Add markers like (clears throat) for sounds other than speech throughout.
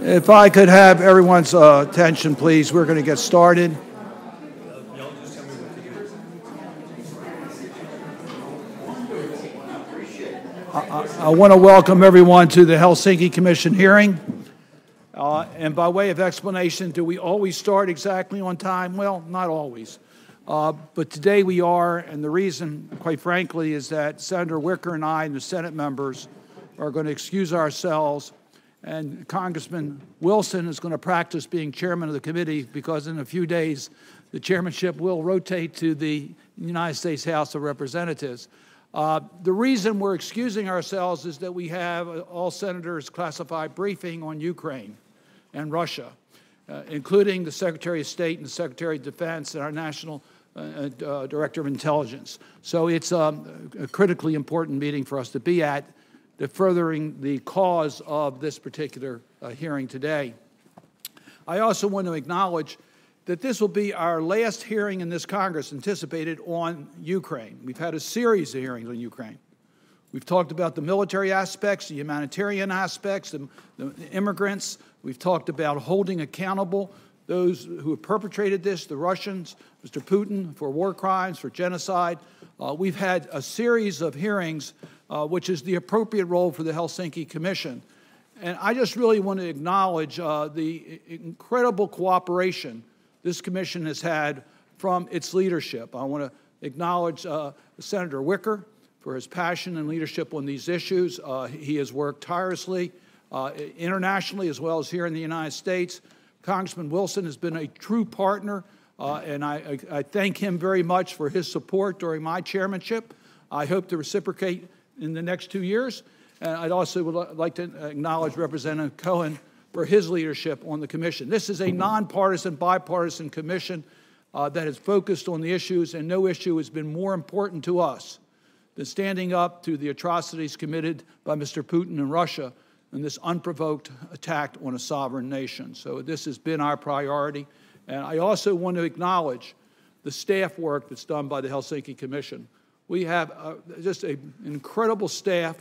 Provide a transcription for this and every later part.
If I could have everyone's uh, attention, please, we're going to get started. I, I want to welcome everyone to the Helsinki Commission hearing. Uh, and by way of explanation, do we always start exactly on time? Well, not always. Uh, but today we are, and the reason, quite frankly, is that Senator Wicker and I and the Senate members are going to excuse ourselves, and Congressman Wilson is going to practice being chairman of the committee because in a few days the chairmanship will rotate to the United States House of Representatives. Uh, the reason we're excusing ourselves is that we have all senators classified briefing on Ukraine and Russia, uh, including the Secretary of State and the Secretary of Defense and our National uh, uh Director of Intelligence. So it's um, a critically important meeting for us to be at, to furthering the cause of this particular uh, hearing today. I also want to acknowledge that this will be our last hearing in this Congress anticipated on Ukraine. We've had a series of hearings on Ukraine. We've talked about the military aspects, the humanitarian aspects, the, the immigrants. We've talked about holding accountable those who have perpetrated this, the Russians, Mr. Putin, for war crimes, for genocide. Uh, we've had a series of hearings, uh, which is the appropriate role for the Helsinki Commission. And I just really want to acknowledge uh, the incredible cooperation this commission has had from its leadership. I want to acknowledge uh, Senator Wicker for his passion and leadership on these issues. Uh, he has worked tirelessly uh, internationally as well as here in the United States. Congressman Wilson has been a true partner, uh, and I, I, thank him very much for his support during my chairmanship. I hope to reciprocate in the next two years. And I'd also would like to acknowledge Representative Cohen for his leadership on the commission. This is a nonpartisan, bipartisan commission uh, that has focused on the issues, and no issue has been more important to us than standing up to the atrocities committed by Mr. Putin in Russia and this unprovoked attack on a sovereign nation. So this has been our priority. And I also want to acknowledge the staff work that's done by the Helsinki Commission. We have uh, just an incredible staff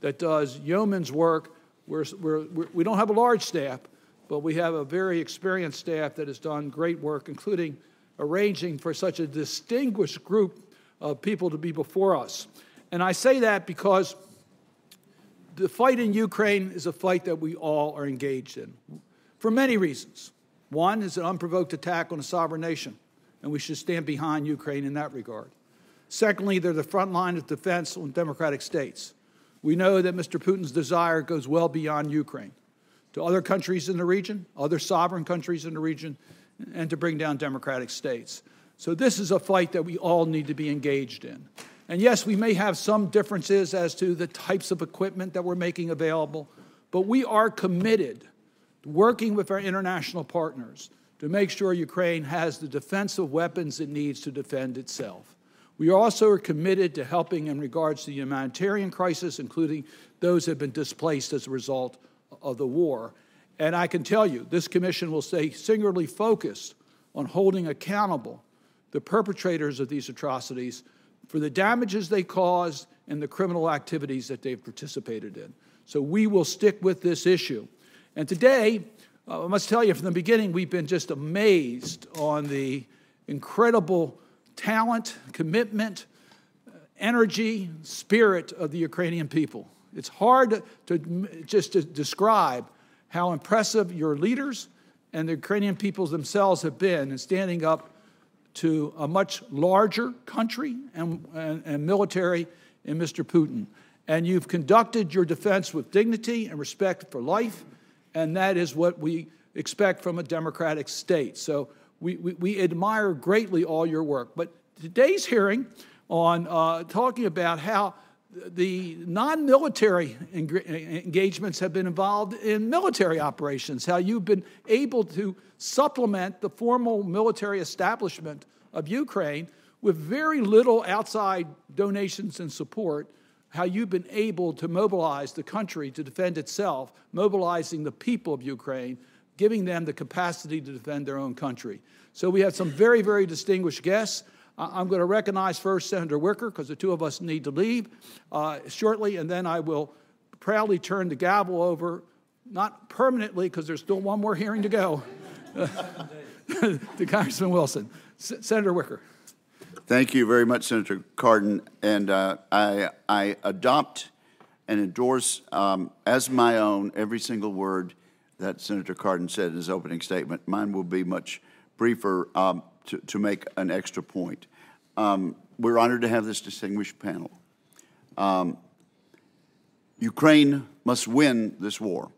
that does yeoman's work we're, we're, we don't have a large staff, but we have a very experienced staff that has done great work, including arranging for such a distinguished group of people to be before us. And I say that because the fight in Ukraine is a fight that we all are engaged in for many reasons. One is an unprovoked attack on a sovereign nation, and we should stand behind Ukraine in that regard. Secondly, they're the front line of defense on democratic states. We know that Mr. Putin's desire goes well beyond Ukraine to other countries in the region, other sovereign countries in the region, and to bring down democratic states. So, this is a fight that we all need to be engaged in. And yes, we may have some differences as to the types of equipment that we're making available, but we are committed working with our international partners to make sure Ukraine has the defensive weapons it needs to defend itself. We also are committed to helping in regards to the humanitarian crisis, including those who have been displaced as a result of the war. And I can tell you, this commission will stay singularly focused on holding accountable the perpetrators of these atrocities for the damages they caused and the criminal activities that they've participated in. So we will stick with this issue. And today, uh, I must tell you from the beginning, we've been just amazed on the incredible talent, commitment, energy, spirit of the Ukrainian people. It's hard to, just to describe how impressive your leaders and the Ukrainian peoples themselves have been in standing up to a much larger country and, and, and military in Mr. Putin. And you've conducted your defense with dignity and respect for life, and that is what we expect from a democratic state. So we, we, we admire greatly all your work. But today's hearing on uh, talking about how the non military engagements have been involved in military operations, how you've been able to supplement the formal military establishment of Ukraine with very little outside donations and support, how you've been able to mobilize the country to defend itself, mobilizing the people of Ukraine, giving them the capacity to defend their own country. So we have some very, very distinguished guests. I'm going to recognize first Senator Wicker because the two of us need to leave uh, shortly, and then I will proudly turn the gavel over not permanently, because there's still one more hearing to go, (laughs) to Congressman Wilson. S- Senator Wicker. Thank you very much, Senator Cardin. And uh, I, I adopt and endorse um, as my own every single word that Senator Cardin said in his opening statement. Mine will be much briefer um, to, to, make an extra point. Um, we're honored to have this distinguished panel. Um, Ukraine must win this war.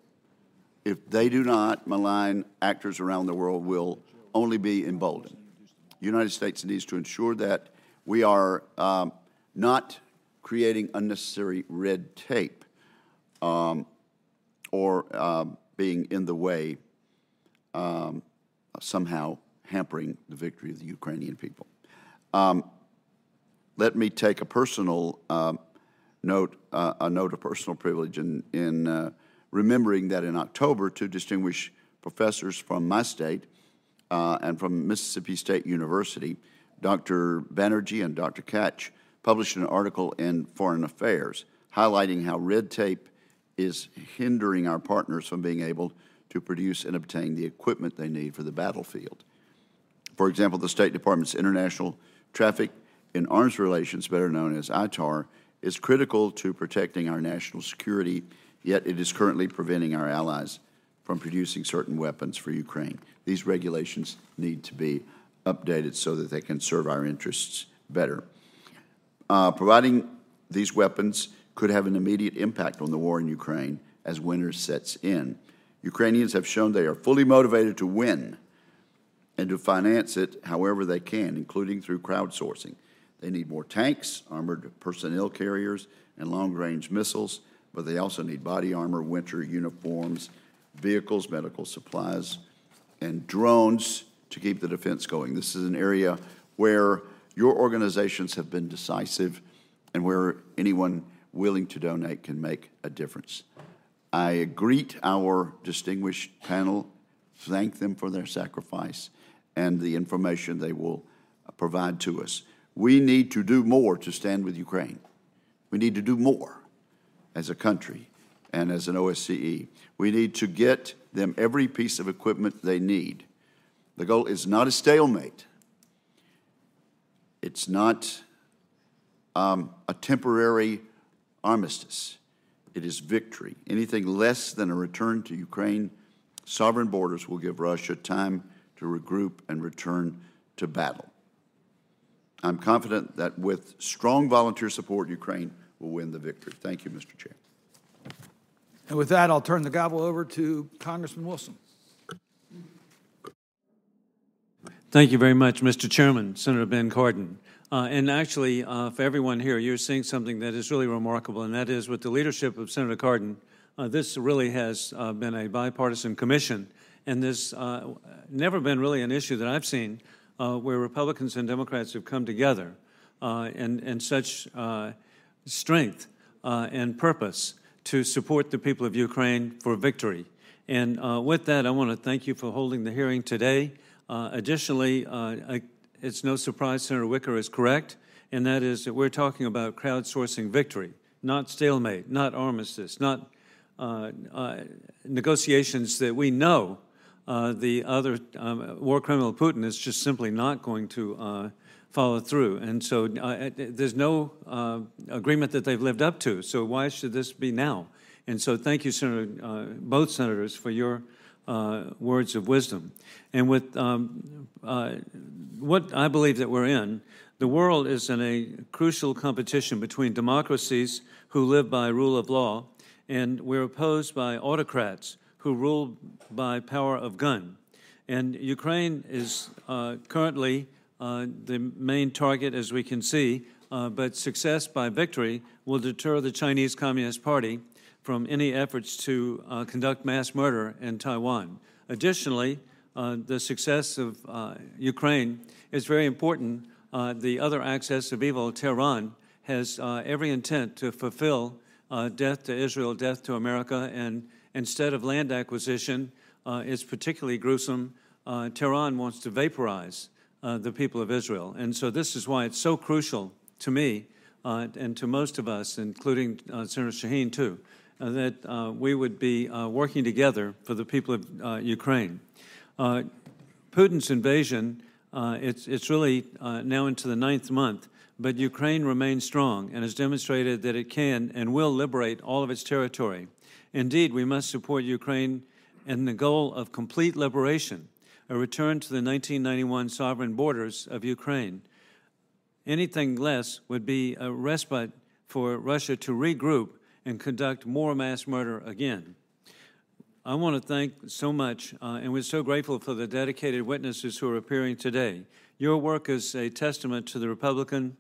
If they do not, malign actors around the world will only be emboldened. The United States needs to ensure that we are um, not creating unnecessary red tape um, or um, being in the way, um, somehow hampering the victory of the Ukrainian people. Um, let me take a personal um, note, uh, a note of personal privilege in, in uh, remembering that in October, two distinguished professors from my state uh, and from Mississippi State University, Dr. Banerjee and Dr. Katch, published an article in Foreign Affairs highlighting how red tape is hindering our partners from being able to produce and obtain the equipment they need for the battlefield. For example, the State Department's International Traffic in Arms Relations, better known as ITAR, is critical to protecting our national security, yet it is currently preventing our allies from producing certain weapons for Ukraine. These regulations need to be updated so that they can serve our interests better. Uh, providing these weapons could have an immediate impact on the war in Ukraine as winter sets in. Ukrainians have shown they are fully motivated to win and to finance it however they can, including through crowdsourcing. They need more tanks, armored personnel carriers, and long range missiles, but they also need body armor, winter uniforms, vehicles, medical supplies, and drones to keep the defense going. This is an area where your organizations have been decisive and where anyone willing to donate can make a difference. I greet our distinguished panel, thank them for their sacrifice and the information they will provide to us. We need to do more to stand with Ukraine. We need to do more as a country and as an OSCE. We need to get them every piece of equipment they need. The goal is not a stalemate, it's not um, a temporary armistice. It is victory. Anything less than a return to Ukraine sovereign borders will give Russia time to regroup and return to battle. I'm confident that with strong volunteer support, Ukraine will win the victory. Thank you, Mr. Chair. And with that, I'll turn the gavel over to Congressman Wilson. Thank you very much, Mr. Chairman, Senator Ben Cardin. Uh, and actually, uh, for everyone here, you're seeing something that is really remarkable, and that is with the leadership of Senator Cardin, uh, this really has uh, been a bipartisan commission, and there's uh, never been really an issue that I've seen uh, where Republicans and Democrats have come together in, in such strength and purpose to support the people of Ukraine for victory. And uh, with that, I want to thank you for holding the hearing today. Uh, additionally, I, it's no surprise Senator Wicker is correct, and that is that we're talking about crowdsourcing victory, not stalemate, not armistice, not negotiations that we know uh, the other um, war criminal Putin is just simply not going to uh, follow through. And so uh, there's no uh, agreement that they've lived up to. So why should this be now? And so thank you, Senator, uh, both senators, for your words of wisdom. And with um, what I believe that we're in, the world is in a crucial competition between democracies who live by rule of law, and we're opposed by autocrats who rule by power of gun. And Ukraine is uh, currently uh, the main target, as we can see, uh, but success by victory will deter the Chinese Communist Party from any efforts to uh, conduct mass murder in Taiwan. Additionally, uh, the success of uh, Ukraine is very important. the other axis of evil, Tehran, has every intent to fulfill death to Israel, death to America, and instead of land acquisition, uh, is particularly gruesome. Uh, Tehran wants to vaporize uh, the people of Israel. And so this is why it's so crucial to me uh, and to most of us, including uh, Senator Shaheen too, uh, that uh, we would be uh, working together for the people of Ukraine. Putin's invasion, it's, it's really now into the ninth month, but Ukraine remains strong and has demonstrated that it can and will liberate all of its territory. Indeed, we must support Ukraine in the goal of complete liberation, a return to the 1991 sovereign borders of Ukraine. Anything less would be a respite for Russia to regroup and conduct more mass murder again. I want to thank so much, uh, and we're so grateful for the dedicated witnesses who are appearing today. Your work is a testament to the Republican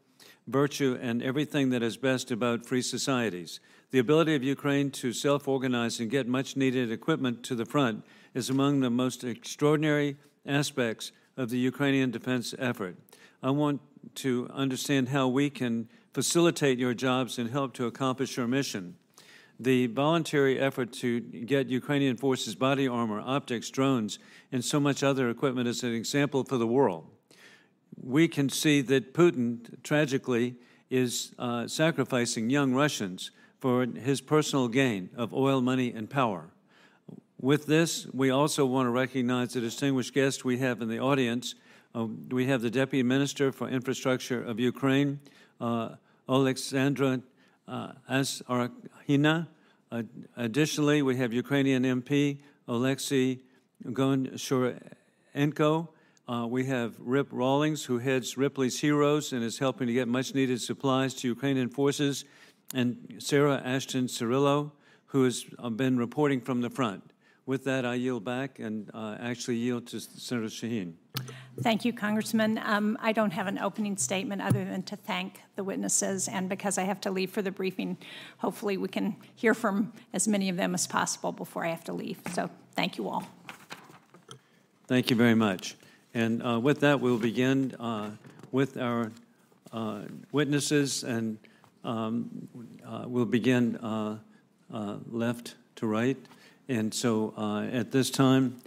virtue and everything that is best about free societies. The ability of Ukraine to self organize and get much needed equipment to the front is among the most extraordinary aspects of the Ukrainian defense effort. I want to understand how we can facilitate your jobs and help to accomplish your mission. The voluntary effort to get Ukrainian forces body armor, optics, drones, and so much other equipment is an example for the world. We can see that Putin, tragically, is uh, sacrificing young Russians for his personal gain of oil, money, and power. With this, we also want to recognize the distinguished guest we have in the audience. Uh, we have the Deputy Minister for Infrastructure of Ukraine, uh, Alexandra uh, Azarkhina. Uh, additionally, we have Ukrainian MP Oleksiy Goncharenko. Uh, we have Rip Rawlings, who heads Ripley's Heroes and is helping to get much needed supplies to Ukrainian forces and Sarah Ashton Cirillo, who has uh, been reporting from the front. With that, I yield back and uh, actually yield to Senator Shaheen. Thank you, Congressman. Um, I don't have an opening statement other than to thank the witnesses, and because I have to leave for the briefing, hopefully we can hear from as many of them as possible before I have to leave. So thank you all. Thank you very much. And uh, with that, we'll begin uh, with our uh, witnesses and um, uh, we'll begin uh, uh, left to right. And so at this time,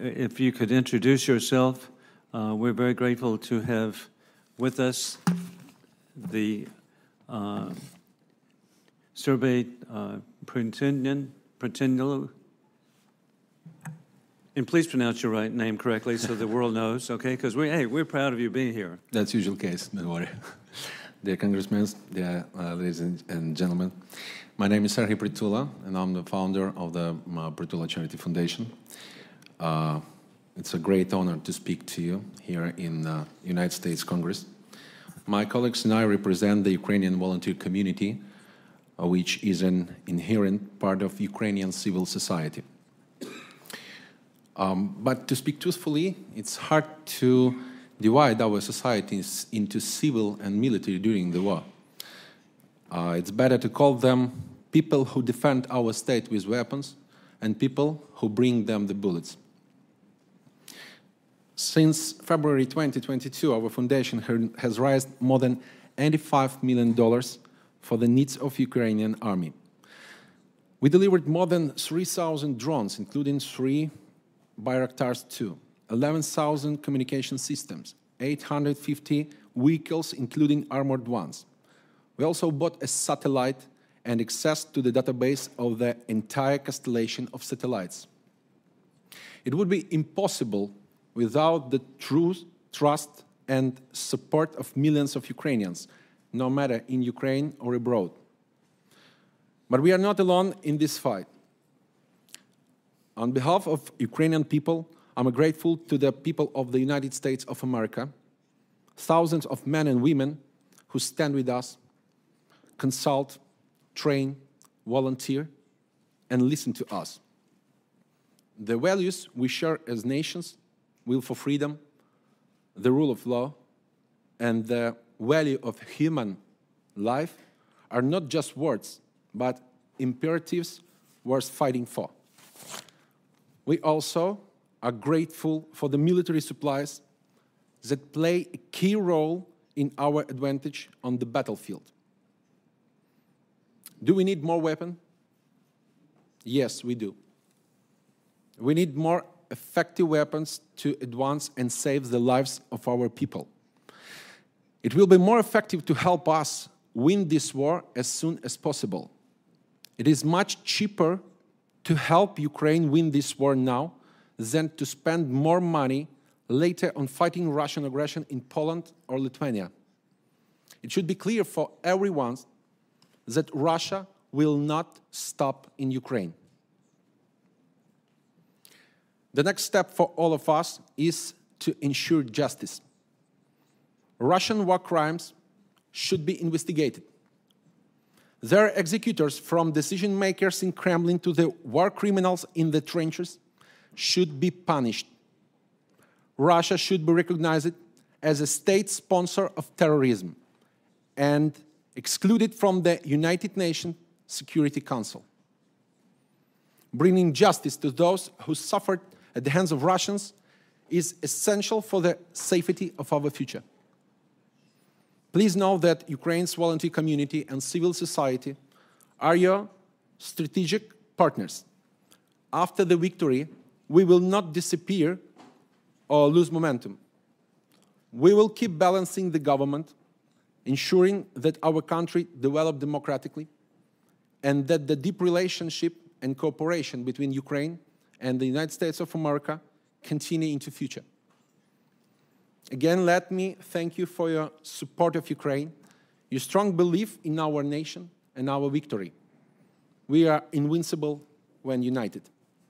if you could introduce yourself, we're very grateful to have with us the Survey uh, Pretendin, and please pronounce your right name correctly so the world knows, okay? Because we, hey, we're proud of you being here. That's usual case. Don't worry dear congressmen, dear uh, ladies and gentlemen. My name is Serhiy Prytula, and I'm the founder of the uh, Prytula Charity Foundation. Uh, it's a great honor to speak to you here in the uh, United States Congress. My colleagues and I represent the Ukrainian volunteer community, uh, which is an inherent part of Ukrainian civil society. Um, but to speak truthfully, it's hard to divide our societies into civil and military during the war. Uh, it's better to call them people who defend our state with weapons and people who bring them the bullets. Since February 2022, our foundation has raised more than $85 million for the needs of Ukrainian army. We delivered more than 3,000 drones, including three Bayraktars 2, 11,000 communication systems, 850 vehicles, including armored ones. We also bought a satellite and access to the database of the entire constellation of satellites. It would be impossible without the truth, trust, and support of millions of Ukrainians, no matter in Ukraine or abroad. But we are not alone in this fight. On behalf of Ukrainian people, I'm grateful to the people of the United States of America, thousands of men and women who stand with us, consult, train, volunteer, and listen to us. The values we share as nations will for freedom, the rule of law, and the value of human life are not just words, but imperatives worth fighting for. We also are grateful for the military supplies that play a key role in our advantage on the battlefield. Do we need more weapons? Yes, we do. We need more effective weapons to advance and save the lives of our people. It will be more effective to help us win this war as soon as possible. It is much cheaper to help Ukraine win this war now than to spend more money later on fighting Russian aggression in Poland or Lithuania. It should be clear for everyone that Russia will not stop in Ukraine. The next step for all of us is to ensure justice. Russian war crimes should be investigated. Their executors, from decision makers in Kremlin to the war criminals in the trenches, should be punished. Russia should be recognized as a state sponsor of terrorism and excluded from the United Nations Security Council. Bringing justice to those who suffered at the hands of Russians is essential for the safety of our future. Please know that Ukraine's volunteer community and civil society are your strategic partners. After the victory, we will not disappear or lose momentum. We will keep balancing the government, ensuring that our country develop democratically, and that the deep relationship and cooperation between Ukraine and the United States of America continue into future. Again, let me thank you for your support of Ukraine, your strong belief in our nation and our victory. We are invincible when united.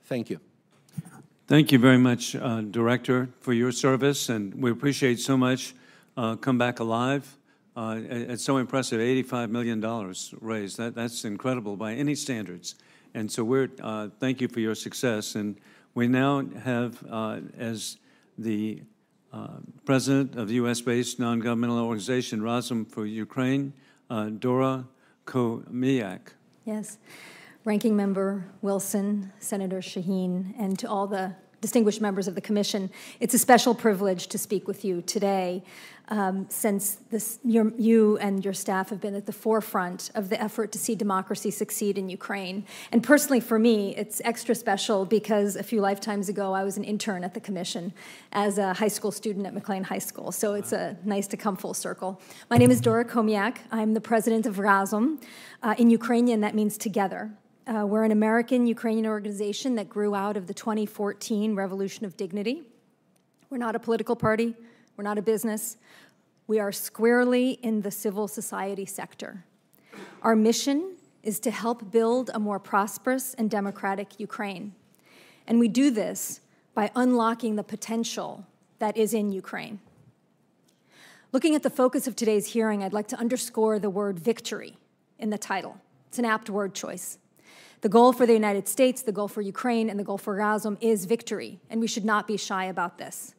Thank you. Thank you very much, uh, Director, for your service, and we appreciate so much uh, Come Back Alive. Uh, it's so impressive, $85 million raised. That, that's incredible by any standards. And so we're, uh, thank you for your success. And we now have, uh, as the president of the U.S.-based non-governmental organization Razom for Ukraine, uh, Dora Chomiak. Yes. Ranking Member Wilson, Senator Shaheen, and to all the distinguished members of the Commission, it's a special privilege to speak with you today um, since this, your, you and your staff have been at the forefront of the effort to see democracy succeed in Ukraine. And personally, for me, it's extra special because a few lifetimes ago, I was an intern at the Commission as a high school student at McLean High School. So it's a, nice to come full circle. My name is Dora Chomiak. I'm the president of Razom. Uh, in Ukrainian, that means together. Uh, we're an American Ukrainian organization that grew out of the 2014 Revolution of Dignity. We're not a political party, we're not a business. We are squarely in the civil society sector. Our mission is to help build a more prosperous and democratic Ukraine. And we do this by unlocking the potential that is in Ukraine. Looking at the focus of today's hearing, I'd like to underscore the word victory in the title. It's an apt word choice. The goal for the United States, the goal for Ukraine, and the goal for Razom is victory, and we should not be shy about this.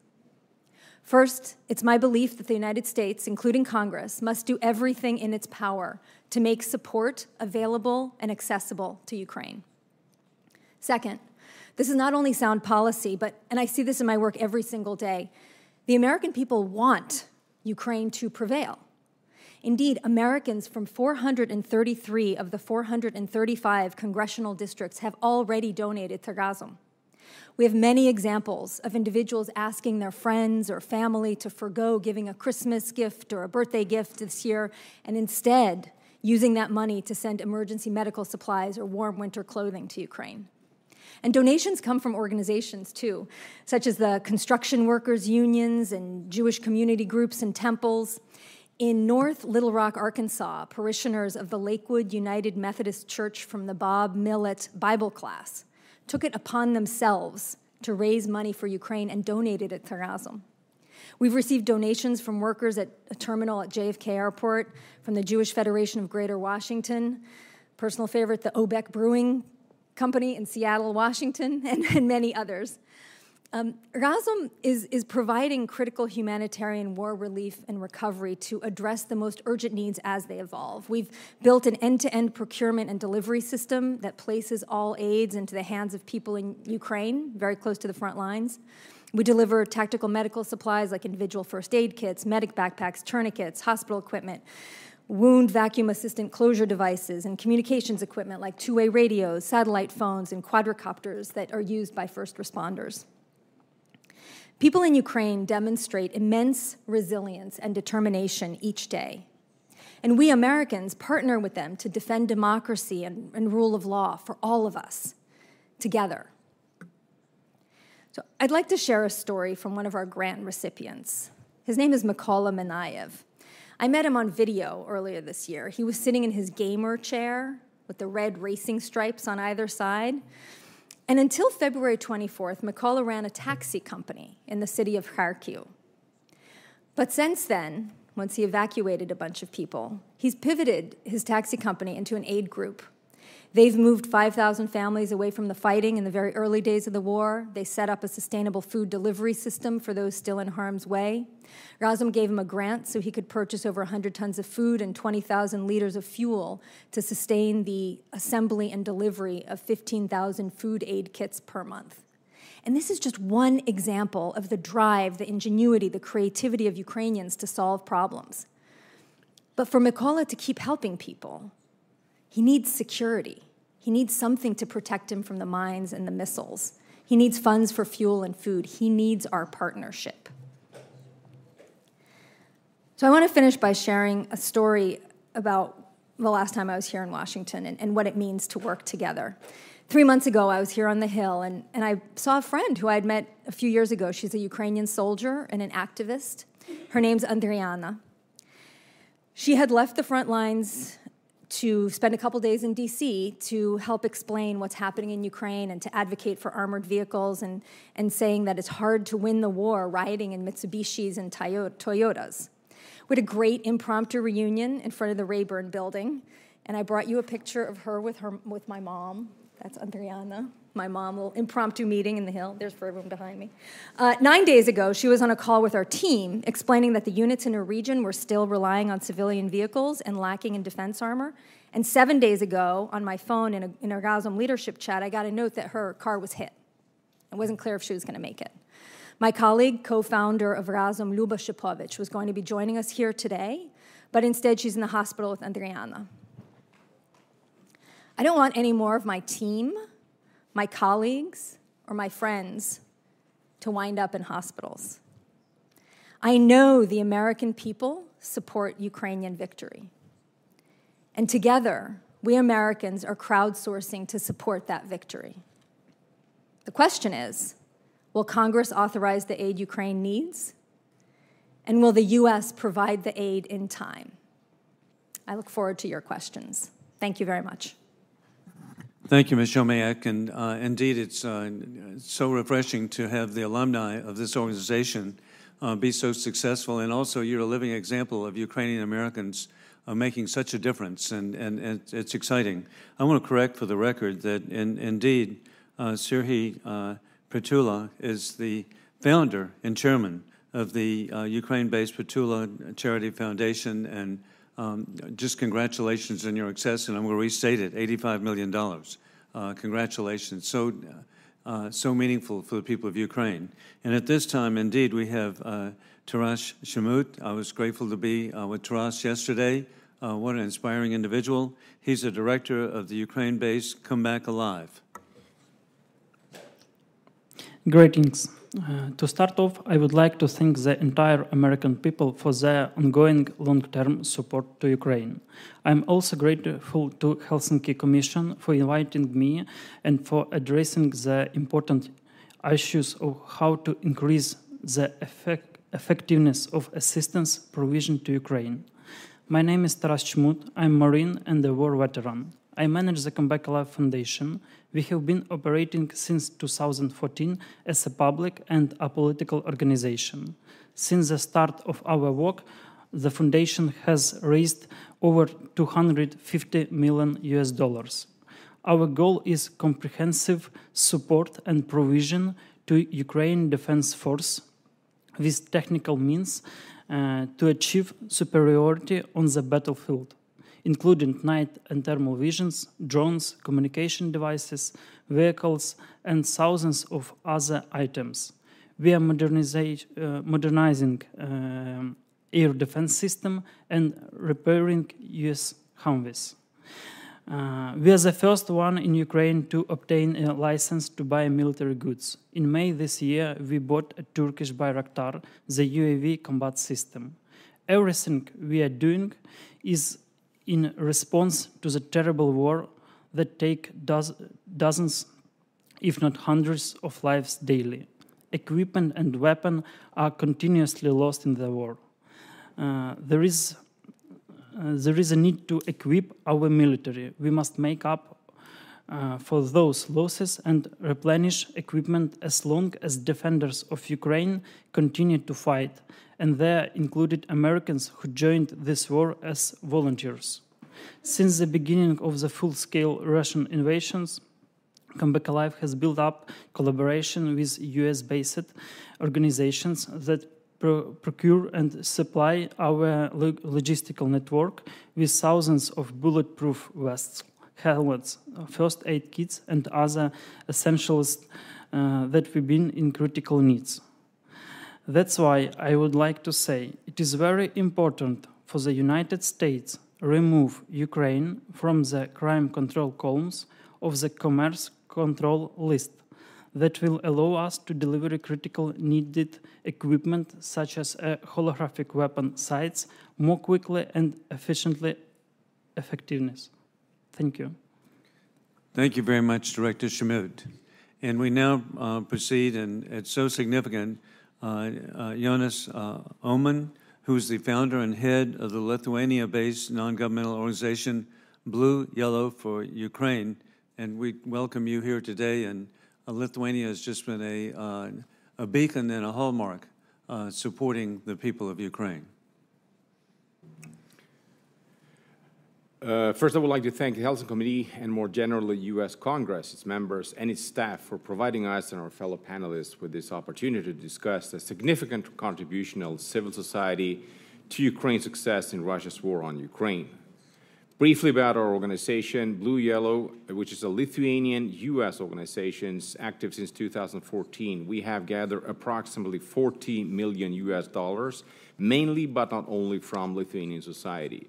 First, it's my belief that the United States, including Congress, must do everything in its power to make support available and accessible to Ukraine. Second, this is not only sound policy, but, and I see this in my work every single day, the American people want Ukraine to prevail. Indeed, Americans from 433 of the 435 congressional districts have already donated to Razom. We have many examples of individuals asking their friends or family to forego giving a Christmas gift or a birthday gift this year and instead using that money to send emergency medical supplies or warm winter clothing to Ukraine. And donations come from organizations too, such as the construction workers' unions and Jewish community groups and temples. In North Little Rock, Arkansas, parishioners of the Lakewood United Methodist Church from the Bob Millet Bible class took it upon themselves to raise money for Ukraine and donated it to Razom. We've received donations from workers at a terminal at JFK Airport, from the Jewish Federation of Greater Washington, personal favorite, the Obec Brewing Company in Seattle, Washington, (laughs) and, and many others. Um, Razom is, is providing critical humanitarian war relief and recovery to address the most urgent needs as they evolve. We've built an end to end procurement and delivery system that places all aids into the hands of people in Ukraine, very close to the front lines. We deliver tactical medical supplies like individual first aid kits, medic backpacks, tourniquets, hospital equipment, wound vacuum assistant closure devices, and communications equipment like two way radios, satellite phones, and quadricopters that are used by first responders. People in Ukraine demonstrate immense resilience and determination each day. And we Americans partner with them to defend democracy and, and rule of law for all of us together. So I'd like to share a story from one of our grant recipients. His name is Mykola Minayev. I met him on video earlier this year. He was sitting in his gamer chair with the red racing stripes on either side. And until February 24th, Mykola ran a taxi company in the city of Kharkiv. But since then, once he evacuated a bunch of people, he's pivoted his taxi company into an aid group They've moved 5,000 families away from the fighting in the very early days of the war. They set up a sustainable food delivery system for those still in harm's way. Razom gave him a grant so he could purchase over 100 tons of food and 20,000 liters of fuel to sustain the assembly and delivery of 15,000 food aid kits per month. And this is just one example of the drive, the ingenuity, the creativity of Ukrainians to solve problems. But for Mykola to keep helping people, he needs security. He needs something to protect him from the mines and the missiles. He needs funds for fuel and food. He needs our partnership. So I want to finish by sharing a story about the last time I was here in Washington and, and what it means to work together. Three months ago, I was here on the Hill, and, and I saw a friend who I had met a few years ago. She's a Ukrainian soldier and an activist. Her name's Andriana. She had left the front lines to spend a couple days in DC to help explain what's happening in Ukraine and to advocate for armored vehicles and, and saying that it's hard to win the war riding in Mitsubishis and Toyotas. We had a great impromptu reunion in front of the Rayburn building, and I brought you a picture of her with, her, with my mom. That's Adriana my mom, little impromptu meeting in the Hill. There's her room behind me. Uh, nine days ago, she was on a call with our team explaining that the units in her region were still relying on civilian vehicles and lacking in defense armor. And seven days ago, on my phone in a, in a Razom leadership chat, I got a note that her car was hit. It wasn't clear if she was going to make it. My colleague, co founder of Razom, Luba Shipovich, was going to be joining us here today, but instead she's in the hospital with Andriana. I don't want any more of my team my colleagues, or my friends to wind up in hospitals. I know the American people support Ukrainian victory. And together, we Americans are crowdsourcing to support that victory. The question is will Congress authorize the aid Ukraine needs? And will the U.S. provide the aid in time? I look forward to your questions. Thank you very much. Thank you, Ms. Chomiak. And uh, indeed, it's uh, so refreshing to have the alumni of this organization uh, be so successful. And also, you're a living example of Ukrainian Americans uh, making such a difference. And, and, and, it's exciting. I want to correct for the record that in, indeed, uh, Serhiy uh, Prytula is the founder and chairman of the Ukraine based Prytula Charity Foundation. And um, just congratulations on your success, and I'm going to restate it: $85 million. Uh, congratulations. So, uh, so meaningful for the people of Ukraine. And at this time, indeed, we have uh, Taras Chmut. I was grateful to be uh, with Taras yesterday. Uh, what an inspiring individual. He's the director of the Ukraine based Come Back Alive. Greetings. Uh, to start off, I would like to thank the entire American people for their ongoing long-term support to Ukraine. I'm also grateful to Helsinki Commission for inviting me and for addressing the important issues of how to increase the effect, effectiveness of assistance provision to Ukraine. My name is Taras Chmut. I'm Marine and a war veteran. I manage the Comeback Alive Foundation. We have been operating since 2014 as a public and apolitical organization. Since the start of our work, the foundation has raised over 250 million US dollars. Our goal is comprehensive support and provision to Ukraine Defense Force with technical means uh, to achieve superiority on the battlefield including night and thermal visions, drones, communication devices, vehicles, and thousands of other items. We are uh, modernizing uh, air defense system and repairing US Humvees. Uh, we are the first one in Ukraine to obtain a license to buy military goods. In May this year, we bought a Turkish Bayraktar, the UAV combat system. Everything we are doing is in response to the terrible war that take dozens, if not hundreds, of lives daily. Equipment and weapons are continuously lost in the war. Uh, there is uh, there is a need to equip our military. We must make up uh, for those losses and replenish equipment as long as defenders of Ukraine continue to fight, and there included Americans who joined this war as volunteers. Since the beginning of the full scale Russian invasions, Comeback Alive has built up collaboration with US based organizations that pro procure and supply our log logistical network with thousands of bulletproof vests, helmets, first aid kits, and other essentials uh, that we've been in critical needs. That's why I would like to say it is very important for the United States remove Ukraine from the crime control columns of the commerce control list that will allow us to deliver critical needed equipment such as holographic weapon sights more quickly and efficiently effectiveness. Thank you. Thank you very much, Director Shmyhut. And we now uh, proceed, and it's so significant, uh, uh, Jonas uh, Ohman, who's the founder and head of the Lithuania-based non-governmental organization Blue Yellow for Ukraine. And we welcome you here today and uh, Lithuania has just been a, uh, a beacon and a hallmark supporting the people of Ukraine. Uh, first, I would like to thank the Helsinki Committee and more generally U.S. Congress, its members, and its staff for providing us and our fellow panelists with this opportunity to discuss the significant contribution of civil society to Ukraine's success in Russia's war on Ukraine. Briefly about our organization, Blue Yellow, which is a Lithuanian US organization active since 2014. We have gathered approximately 40 million US dollars, mainly but not only from Lithuanian society.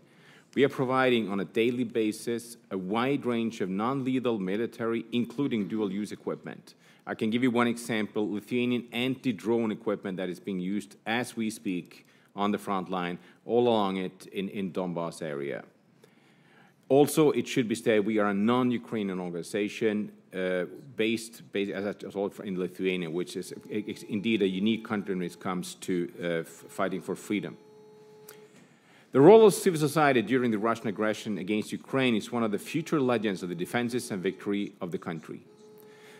We are providing on a daily basis a wide range of non-lethal military, including dual-use equipment. I can give you one example, Lithuanian anti-drone equipment that is being used as we speak on the front line, all along it in, in Donbass area. Also, it should be stated we are a non-Ukrainian organization uh, based, based, as I told, in Lithuania, which is indeed a unique country when it comes to uh, fighting for freedom. The role of civil society during the Russian aggression against Ukraine is one of the future legends of the defenses and victory of the country.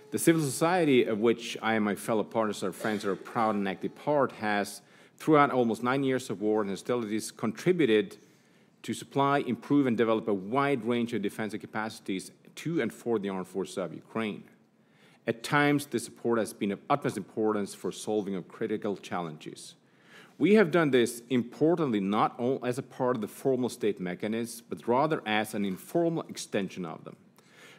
The civil society of which I and my fellow partners and friends are proud and active part has, throughout almost nine years of war and hostilities, contributed to supply, improve, and develop a wide range of defensive capacities to and for the armed forces of Ukraine. At times, this support has been of utmost importance for solving of critical challenges. We have done this importantly not only as a part of the formal state mechanisms, but rather as an informal extension of them.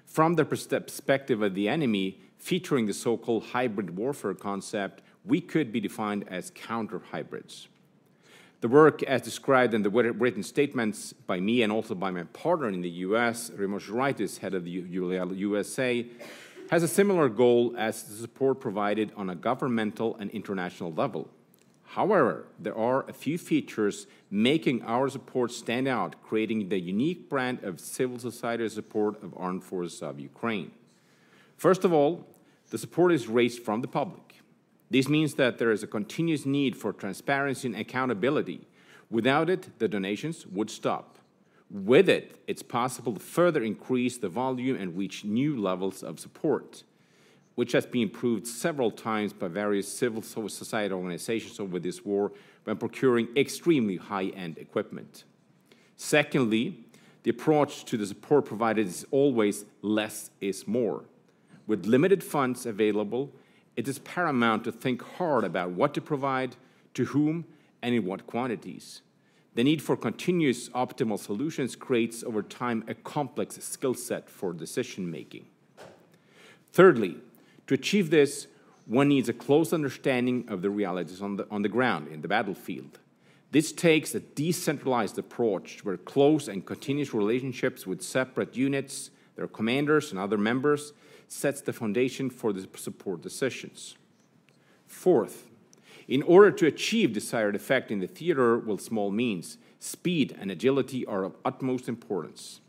From the perspective of the enemy, featuring the so-called hybrid warfare concept, we could be defined as counter-hybrids. The work, as described in the written statements by me and also by my partner in the US, Remo Žuraitis, head of the USA, has a similar goal as the support provided on a governmental and international level. However, there are a few features making our support stand out, creating the unique brand of civil society support of armed forces of Ukraine. First of all, the support is raised from the public. This means that there is a continuous need for transparency and accountability. Without it, the donations would stop. With it, it's possible to further increase the volume and reach new levels of support, which has been proved several times by various civil society organizations over this war when procuring extremely high-end equipment. Secondly, the approach to the support provided is always less is more. With limited funds available, it is paramount to think hard about what to provide, to whom, and in what quantities. The need for continuous optimal solutions creates over time a complex skill set for decision making. Thirdly, to achieve this, one needs a close understanding of the realities on the, on the ground, in the battlefield. This takes a decentralized approach where close and continuous relationships with separate units, their commanders, and other members sets the foundation for the support decisions. Fourth, in order to achieve desired effect in the theater with small means, speed and agility are of utmost importance.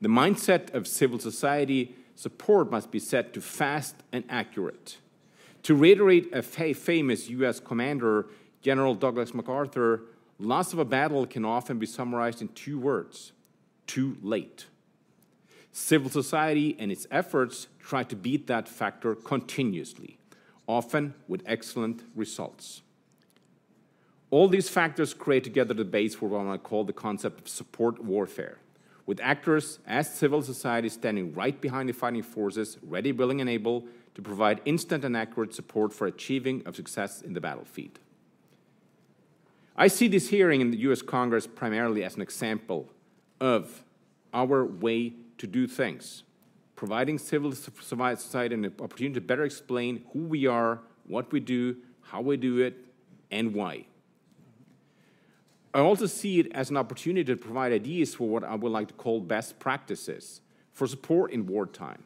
The mindset of civil society support must be set to fast and accurate. To reiterate a fa- famous US commander, General Douglas MacArthur, loss of a battle can often be summarized in two words too late. Civil society and its efforts try to beat that factor continuously, often with excellent results. All these factors create together the base for what I call the concept of support warfare, with actors as civil society standing right behind the fighting forces, ready, willing, and able to provide instant and accurate support for achieving of success in the battlefield. I see this hearing in the US Congress primarily as an example of our way to do things, providing civil society an opportunity to better explain who we are, what we do, how we do it, and why. I also see it as an opportunity to provide ideas for what I would like to call best practices for support in wartime.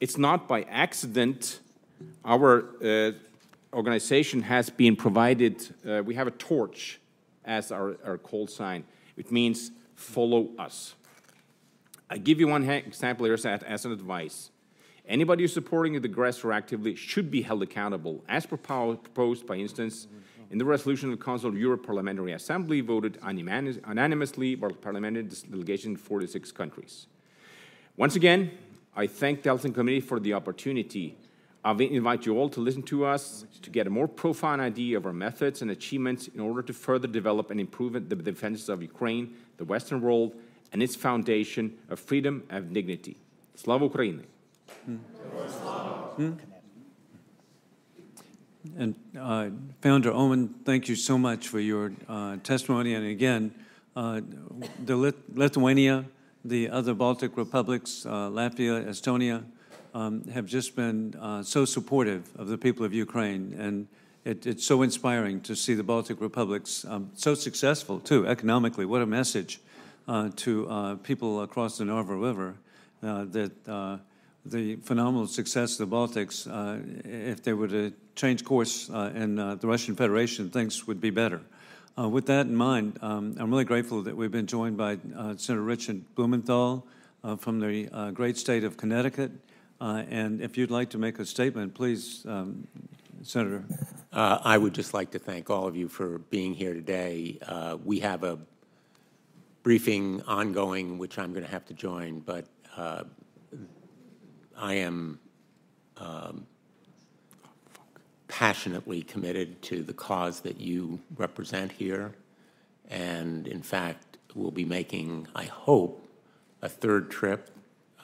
It's not by accident our uh, organization has been provided, uh, we have a torch as our, our call sign. It means follow us. I give you one example here as, an advice. Anybody who's supporting the aggressor actively should be held accountable, as proposed, by instance, in the resolution of the Council of Europe Parliamentary Assembly voted unanimously by the parliamentary delegation in 46 countries. Once again, I thank the Helsinki Committee for the opportunity I invite you all to listen to us to get a more profound idea of our methods and achievements in order to further develop and improve the defenses of Ukraine, the Western world, and its foundation of freedom and dignity. Slava Ukraini! Hmm. Hmm? And uh, Founder Ohman, thank you so much for your uh, testimony. And again, uh, the Lit- Lithuania, the other Baltic republics, uh, Latvia, Estonia, um, have just been uh, so supportive of the people of Ukraine. And it, it's so inspiring to see the Baltic republics um, so successful, too, economically. What a message to people across the Narva River that uh, the phenomenal success of the Baltics, uh, if they were to change course in the Russian Federation, things would be better. with that in mind, um, I'm really grateful that we've been joined by Senator Richard Blumenthal from the great state of Connecticut. Uh, and if you'd like to make a statement, please, um, Senator. Uh, I would just like to thank all of you for being here today. Uh, we have a briefing ongoing, which I'm going to have to join, but uh, I am um, passionately committed to the cause that you represent here. And in fact, we'll be making, I hope, a third trip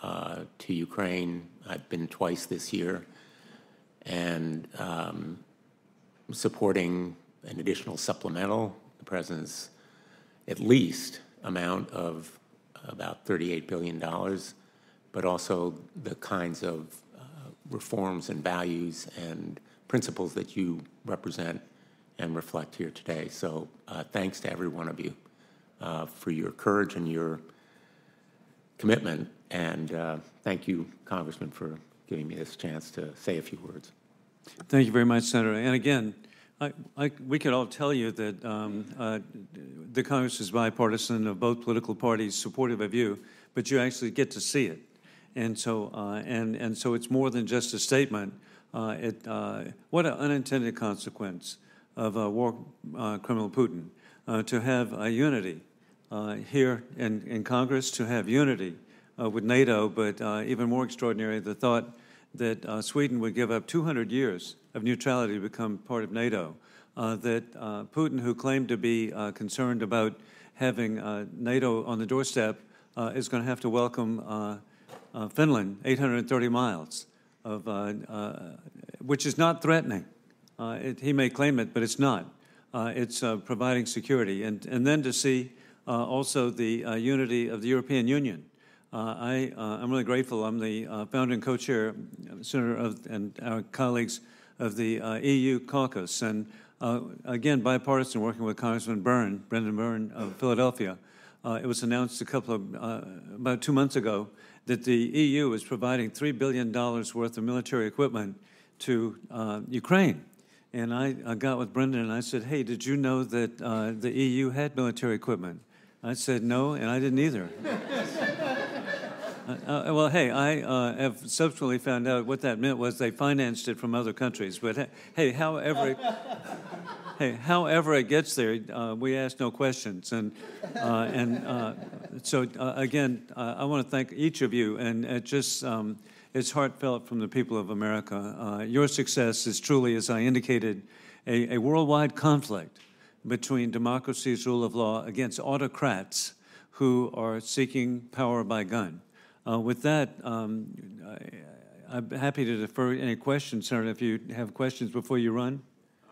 uh, to Ukraine. I've been twice this year, and um, supporting an additional supplemental, the president's at least amount of about $38 billion, but also the kinds of uh, reforms and values and principles that you represent and reflect here today. So uh, thanks to every one of you uh, for your courage and your commitment. And uh, thank you, Congressman, for giving me this chance to say a few words. Thank you very much, Senator. And again, I, I, we could all tell you that um, uh, the Congress is bipartisan of both political parties supportive of you, but you actually get to see it. And so, uh, and, and so it's more than just a statement. Uh, it, uh, what an unintended consequence of a war uh, criminal Putin to have unity uh, here in, in Congress to have unity uh, with NATO, but uh, even more extraordinary, the thought that uh, Sweden would give up 200 years of neutrality to become part of NATO. Uh, that uh, Putin, who claimed to be concerned about having NATO on the doorstep, is going to have to welcome Uh, Finland 830 miles, of, uh, uh, which is not threatening. It, he may claim it, but it's not. it's providing security. And, and then to see uh, also the uh, unity of the European Union. Uh, I, am really grateful. I'm the founder and co-chair, Senator of, and our colleagues of the EU caucus, and again bipartisan, working with Congressman Byrne, Brendan Byrne of Philadelphia. it was announced a couple of about two months ago that the EU is providing $3 billion worth of military equipment to uh, Ukraine. And I, I got with Brendan and I said, Hey, did you know that uh, the EU had military equipment? I said, No, and I didn't either. (laughs) Uh, uh, well, hey, I uh, have subsequently found out what that meant was they financed it from other countries. But hey, however, hey, however it gets there, uh, we ask no questions. And uh, and uh, so again, I want to thank each of you, and it just um, it's heartfelt from the people of America. your success is truly, as I indicated, a, a worldwide conflict between democracy's rule of law against autocrats who are seeking power by gun. Uh, with that, um, I, am happy to defer any questions, Senator, if you have questions before you run.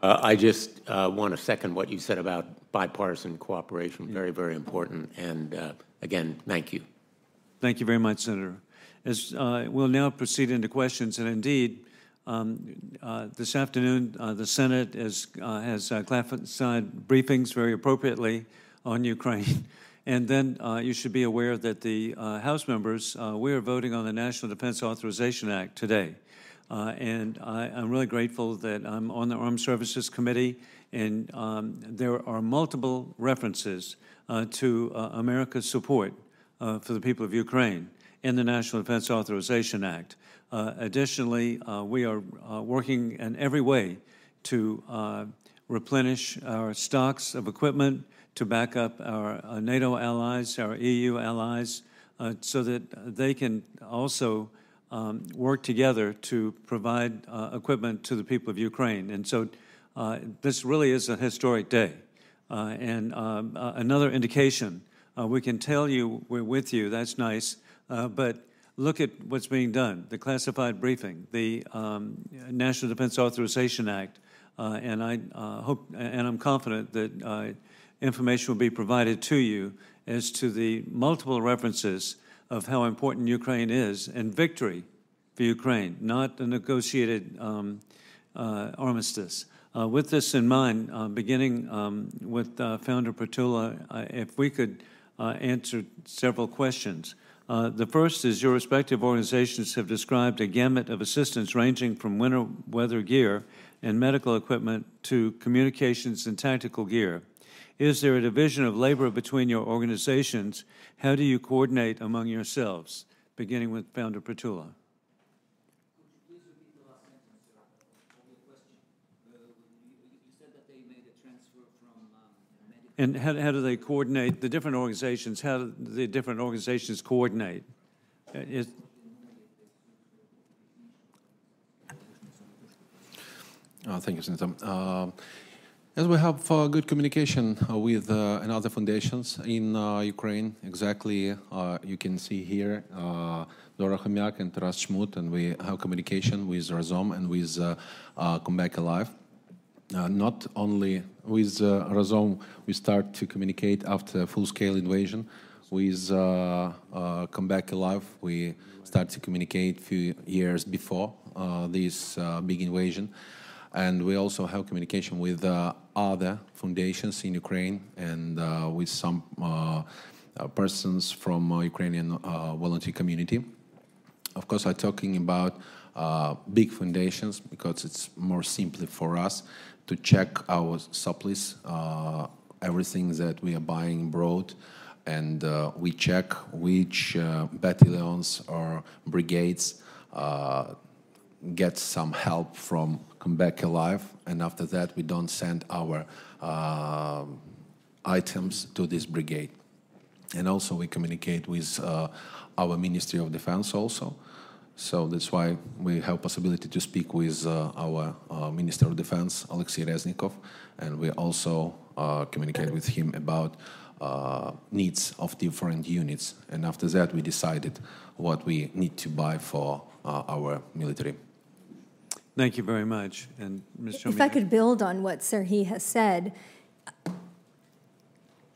Uh, I just uh, want to second what you said about bipartisan cooperation. Very, very important. And uh, again, thank you. Thank you very much, Senator. As uh, we'll now proceed into questions, and indeed, um, uh, this afternoon, the Senate is, has classified briefings very appropriately on Ukraine. (laughs) And then uh, you should be aware that the uh, House members, uh, we are voting on the National Defense Authorization Act today. Uh, and I, am really grateful that I'm on the Armed Services Committee, and um, there are multiple references uh, to uh, America's support for the people of Ukraine in the National Defense Authorization Act. additionally, we are working in every way to replenish our stocks of equipment to back up our uh, NATO allies, our EU allies, uh, so that they can also um, work together to provide uh, equipment to the people of Ukraine. And so uh, this really is a historic day. Uh, and um, uh, another indication, we can tell you we're with you, that's nice, but look at what's being done the classified briefing, the um, National Defense Authorization Act. and I hope, and I'm confident that information will be provided to you as to the multiple references of how important Ukraine is and victory for Ukraine, not a negotiated um, uh, armistice. Uh, with this in mind, uh, beginning um, with uh, Founder Prytula, if we could uh, answer several questions. Uh, the first is your respective organizations have described a gamut of assistance ranging from winter weather gear and medical equipment to communications and tactical gear. Is there a division of labor between your organizations? How do you coordinate among yourselves? Beginning with Founder Prytula. And how, how do they coordinate the different organizations? How do the different organizations coordinate? Uh, is, oh, thank you, Senator. Uh, Yes, we have uh, good communication uh, with uh, another foundations in uh, Ukraine. Exactly, uh, you can see here uh, Dora Chomiak and Taras Chmut, and we have communication with Razom and with Come Back Alive. not only with Razom, we start to communicate after full-scale invasion. With Come Back Alive, we start to communicate a few years before this big invasion and we also have communication with uh, other foundations in Ukraine and uh, with some uh, uh persons from uh, Ukrainian uh, volunteer community. Of course, I'm talking about big foundations because it's more simply for us to check our supplies, everything that we are buying abroad, and we check which battalions or brigades get some help from come back alive, and after that we don't send our uh, items to this brigade. And also we communicate with uh, our Ministry of Defense also. So that's why we have possibility to speak with uh, our uh, Minister of Defense, Oleksii Reznikov, and we also uh, communicate with him about uh, needs of different units. And after that, we decided what we need to buy for our military. Thank you very much. And Ms. If I could build on what Serhiy has said,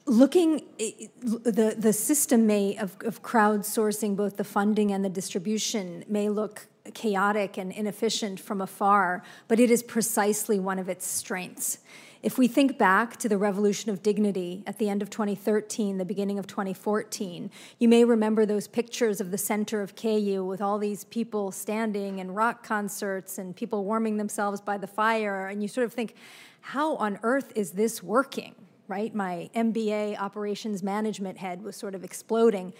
looking the the system may of, of crowdsourcing both the funding and the distribution may look chaotic and inefficient from afar, but it is precisely one of its strengths. If we think back to the Revolution of Dignity at the end of 2013, the beginning of 2014, you may remember those pictures of the center of Kyiv with all these people standing and rock concerts and people warming themselves by the fire. And you sort of think, how on earth is this working? Right? My MBA operations management head was sort of exploding.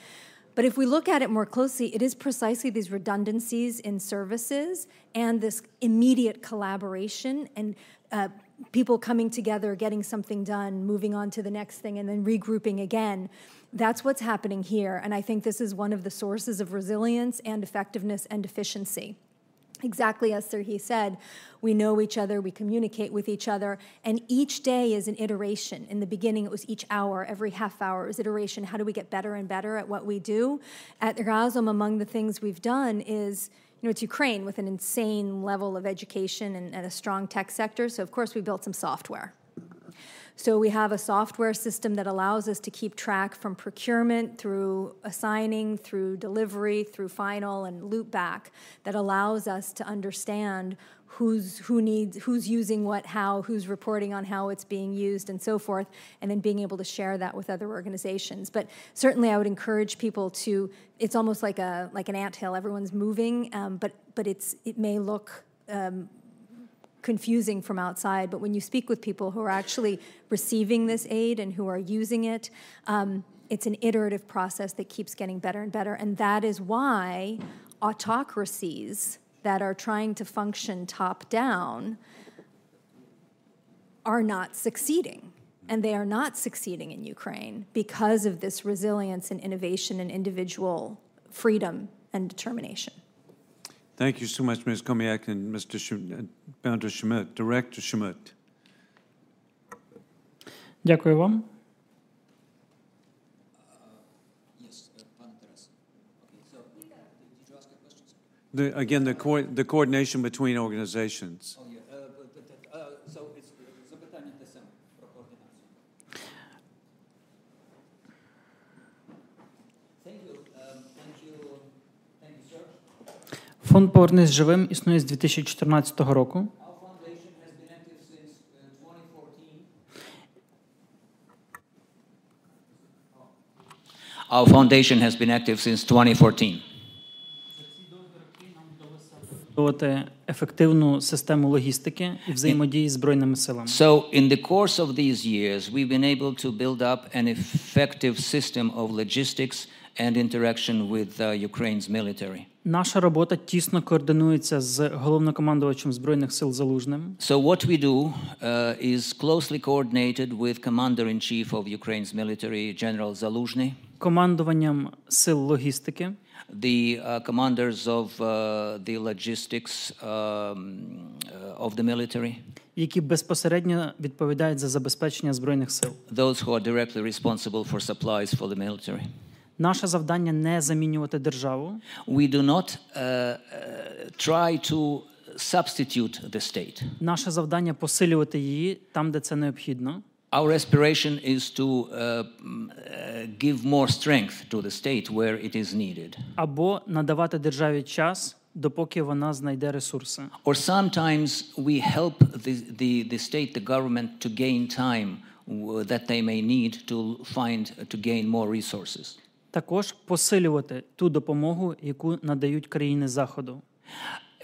But if we look at it more closely, it is precisely these redundancies in services and this immediate collaboration and uh, people coming together, getting something done, moving on to the next thing, and then regrouping again. That's what's happening here. And I think this is one of the sources of resilience and effectiveness and efficiency. Exactly as Serhiy said, we know each other, we communicate with each other, and each day is an iteration. In the beginning, it was each hour, every half hour is iteration. How do we get better and better at what we do? At Razom, among the things we've done is you know, it's Ukraine with an insane level of education and, and a strong tech sector. So, of course, we built some software. So we have a software system that allows us to keep track from procurement through assigning, through delivery, through final and loop back that allows us to understand who's who needs who's using what how who's reporting on how it's being used and so forth and then being able to share that with other organizations but certainly i would encourage people to it's almost like a like an ant hill everyone's moving um, but but it's it may look um, confusing from outside, but when you speak with people who are actually receiving this aid and who are using it, um, it's an iterative process that keeps getting better and better. And that is why autocracies that are trying to function top down are not succeeding. And they are not succeeding in Ukraine because of this resilience and innovation and individual freedom and determination. Thank you so much, Ms. Chomiak and Mr. Sh- Bounter Chmut, Director Chmut. Дякую вам. The, again, the, co- the coordination between organizations. Фонд Повернись живим існує з 2014 року. Our foundation has been active since 2014. Будувати ефективну систему логістики і взаємодії з збройними силами. So, in the course of these years, we've been able to build up an effective system of logistics and interaction with uh, Ukraine's military. Наша робота тісно координується з головнокомандувачем збройних сил Залужним. So, what we do uh, is closely coordinated with Commander in Chief of Ukraine's military, General Zaluzhny, Командуванням сил логістики, the uh, commanders of uh, the logistics um, uh, of the military, які безпосередньо відповідають за забезпечення збройних сил. those who are directly responsible for supplies for the military. Наше завдання не замінювати державу. We do not uh, uh, try to substitute the state. Наше завдання посилювати її там, де це необхідно. Our aspiration is to uh, mm, uh, give more strength to the state where it is needed. або надавати державі час, допоки вона знайде ресурси. Or sometimes we help the, the, the state, the government, to gain time w- that they may need to find, to gain more resources. Також посилювати ту допомогу, яку надають країни Заходу.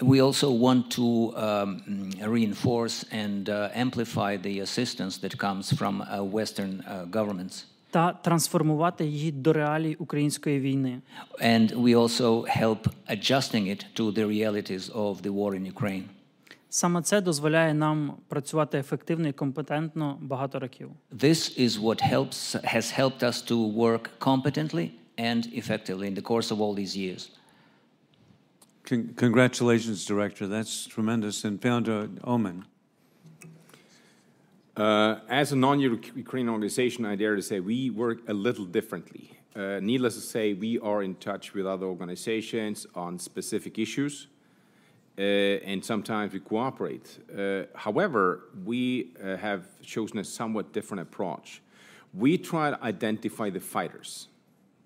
We also want to um, reinforce and uh, amplify the assistance that comes from uh, Western uh, governments. та трансформувати її до реалій української війни. And we also help adjusting it to the realities of the war in Ukraine. Саме це дозволяє нам працювати ефективно і компетентно багато років. This is what helps, has helped us to work competently and effectively in the course of all these years. Con- congratulations, Director. That's tremendous. And Founder Ohman. Uh, as a non-Ukrainian organization, I dare to say we work a little differently. Uh, needless to say, we are in touch with other organizations on specific issues, uh, and sometimes we cooperate. Uh, however, we uh, have chosen a somewhat different approach. We try to identify the fighters.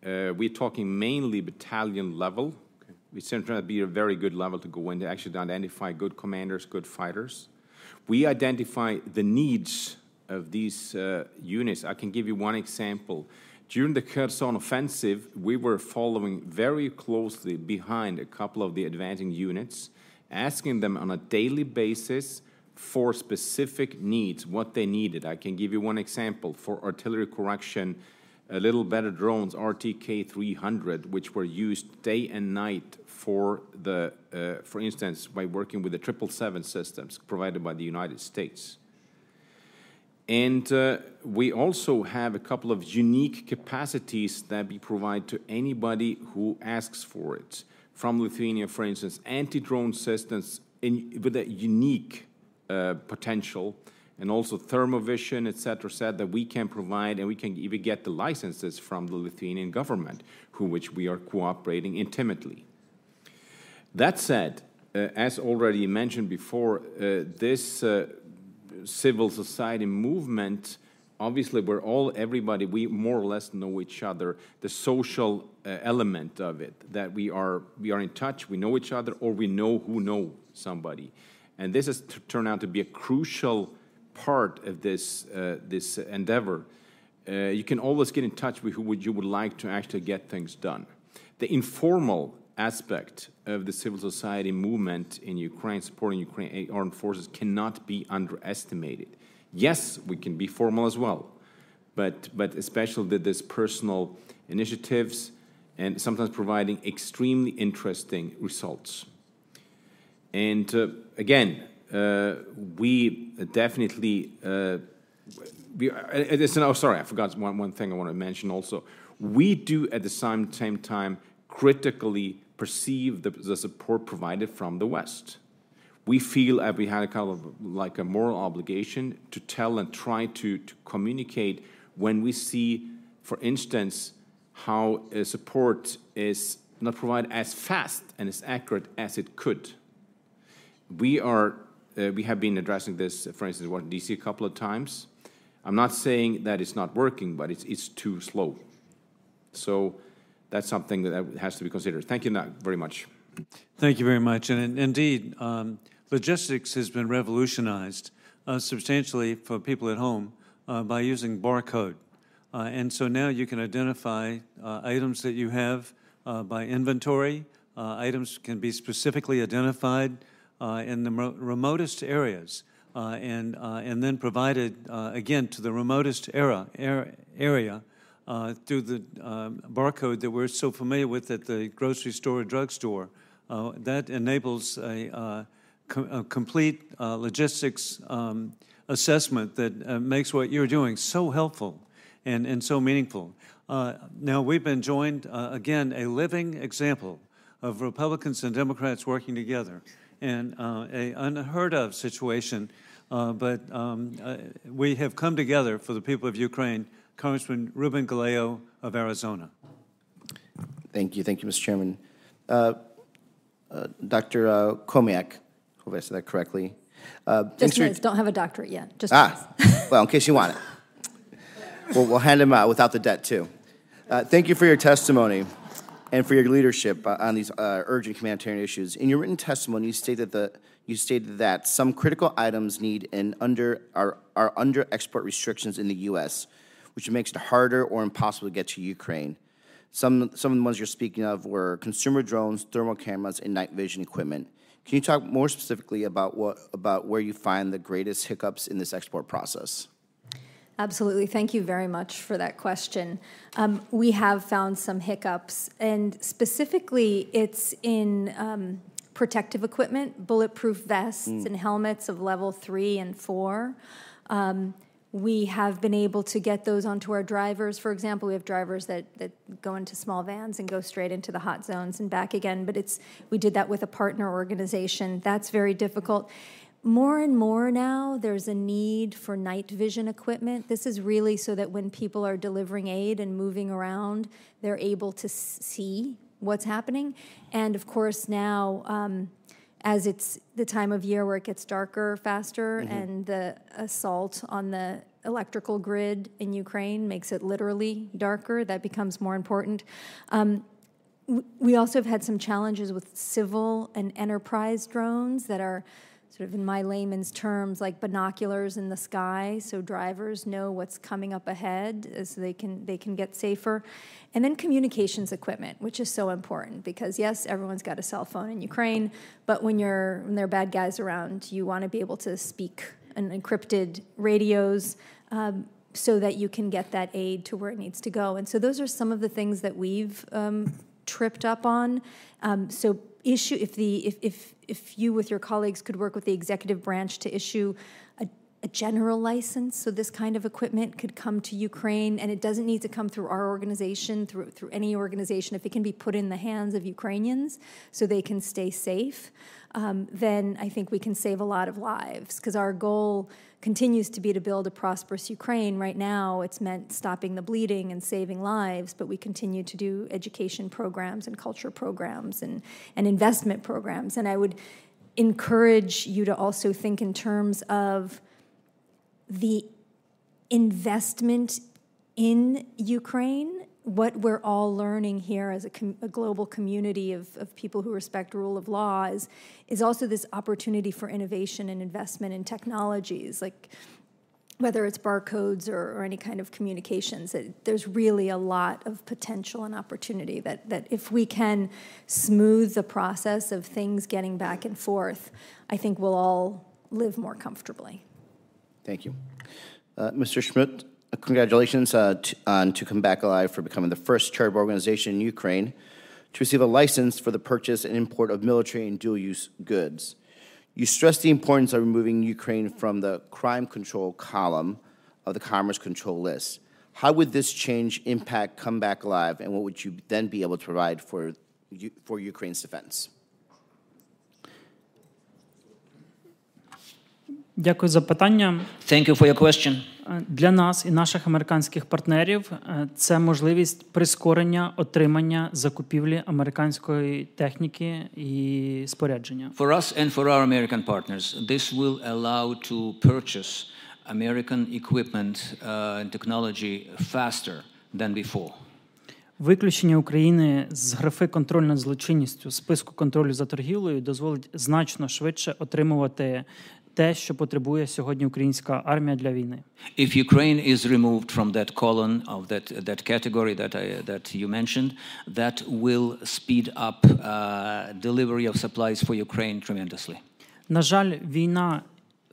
Uh, we're talking mainly battalion level. We try to be a very good level to go in to actually identify good commanders, good fighters. We identify the needs of these uh, units. I can give you one example. During the Kherson offensive, we were following very closely behind a couple of the advancing units, asking them on a daily basis for specific needs, what they needed. I can give you one example. For artillery correction, a little better drones, RTK 300, which were used day and night for the, uh, for instance, by working with the 777 systems provided by the United States. And uh, we also have a couple of unique capacities that we provide to anybody who asks for it. From Lithuania, for instance, anti-drone systems in, with a unique uh, potential, and also thermovision, et cetera, said that we can provide, and we can even get the licenses from the Lithuanian government, who which we are cooperating intimately. That said, uh, as already mentioned before, uh, this uh, civil society movement, obviously we're all, everybody, we more or less know each other, the social uh, element of it, that we are, we are in touch, we know each other, or we know who know somebody. And this has turned out to be a crucial part of this, uh, this endeavor. Uh, you can always get in touch with who would you would like to actually get things done. The informal aspect of the civil society movement in Ukraine, supporting Ukraine armed forces, cannot be underestimated. Yes, we can be formal as well, but, but especially this personal initiatives and sometimes providing extremely interesting results. And uh, again, we definitely, uh, we, it's, oh, sorry, I forgot one, one thing I want to mention also. We do at the same, same time critically perceive the, the support provided from the West. We feel that we had a kind of like a moral obligation to tell and try to, to communicate when we see, for instance, how support is not provided as fast and as accurate as it could. We are, uh, we have been addressing this, for instance, in DC a couple of times. I'm not saying that it's not working, but it's, it's too slow. So that's something that has to be considered. Thank you very much. Thank you very much. And indeed, um, logistics has been revolutionized uh, substantially for people at home uh, by using barcode. Uh, and so now you can identify uh, items that you have uh, by inventory. Uh, items can be specifically identified in the remotest areas. and, and then provided again to the remotest era, area uh, through the barcode that we're so familiar with at the grocery store or drugstore. Uh, that enables a, uh, com a complete uh, logistics um, assessment that uh, makes what you're doing so helpful and, and so meaningful. now, we've been joined, again, a living example of Republicans and Democrats working together in an unheard of situation. but um, we have come together for the people of Ukraine Congressman Ruben Gallego of Arizona. Thank you. Thank you, Mr. Chairman. Uh, uh, Dr. Uh, Chomiak, hope I said that correctly. Uh, Just minutes. Don't have a doctorate yet. Just ah, (laughs) well, in case you want it. We'll, we'll hand him out without the debt, too. Uh, thank you for your testimony and for your leadership uh, on these uh, urgent humanitarian issues. In your written testimony, you stated that you stated that some critical items need and under are, are under export restrictions in the U.S which makes it harder or impossible to get to Ukraine. Some, some of the ones you're speaking of were consumer drones, thermal cameras, and night vision equipment. Can you talk more specifically about, what, about where you find the greatest hiccups in this export process? Absolutely. Thank you very much for that question. Um, we have found some hiccups, and specifically, it's in um, protective equipment, bulletproof vests mm. and helmets of level three and four. Um, we have been able to get those onto our drivers. For example, we have drivers that, that go into small vans and go straight into the hot zones and back again. But it's we did that with a partner organization. That's very difficult. More and more now, there's a need for night vision equipment. This is really so that when people are delivering aid and moving around, they're able to see what's happening. And of course, now um, as it's the time of year where it gets darker faster mm-hmm. and the assault on the electrical grid in Ukraine makes it literally darker, that becomes more important. Um, we also have had some challenges with civil and enterprise drones that are sort of in my layman's terms, like binoculars in the sky, so drivers know what's coming up ahead, so they can they can get safer. And then communications equipment, which is so important because yes, everyone's got a cell phone in Ukraine, but when you're when there are bad guys around, you want to be able to speak an encrypted radios. Um, so that you can get that aid to where it needs to go. And so those are some of the things that we've um, tripped up on. Um, so issue if the if, if if you with your colleagues could work with the executive branch to issue a, a general license so this kind of equipment could come to Ukraine and it doesn't need to come through our organization through through any organization. If it can be put in the hands of Ukrainians so they can stay safe um, then I think we can save a lot of lives because our goal continues to be to build a prosperous Ukraine. Right now, it's meant stopping the bleeding and saving lives, but we continue to do education programs and culture programs and, and investment programs. And I would encourage you to also think in terms of the investment in Ukraine what we're all learning here as a, com- a global community of, of people who respect rule of law is, is also this opportunity for innovation and investment in technologies like whether it's barcodes or, or any kind of communications it, there's really a lot of potential and opportunity that, that if we can smooth the process of things getting back and forth i think we'll all live more comfortably. Thank you. Uh, mr. Chmut congratulations uh, to, on To Come Back Alive for becoming the first charitable organization in Ukraine to receive a license for the purchase and import of military and dual use goods. You stress the importance of removing Ukraine from the crime control column of the commerce control list. How would this change impact Come Back Alive, and what would you then be able to provide for, for Ukraine's defense? Дякую за питання. Thank you for your question. Для нас і наших американських партнерів це можливість прискорення отримання закупівлі американської техніки і спорядження. For us and for our American partners, this will allow to purchase American equipment uh, and technology faster than before. Виключення України з графи контроль над злочинністю списку контролю за торгівлею дозволить значно швидше отримувати те, що потребує сьогодні українська армія для війни. If Ukraine is removed from that column of that that category that I that you mentioned, that will speed up uh, delivery of supplies for Ukraine tremendously. На жаль, війна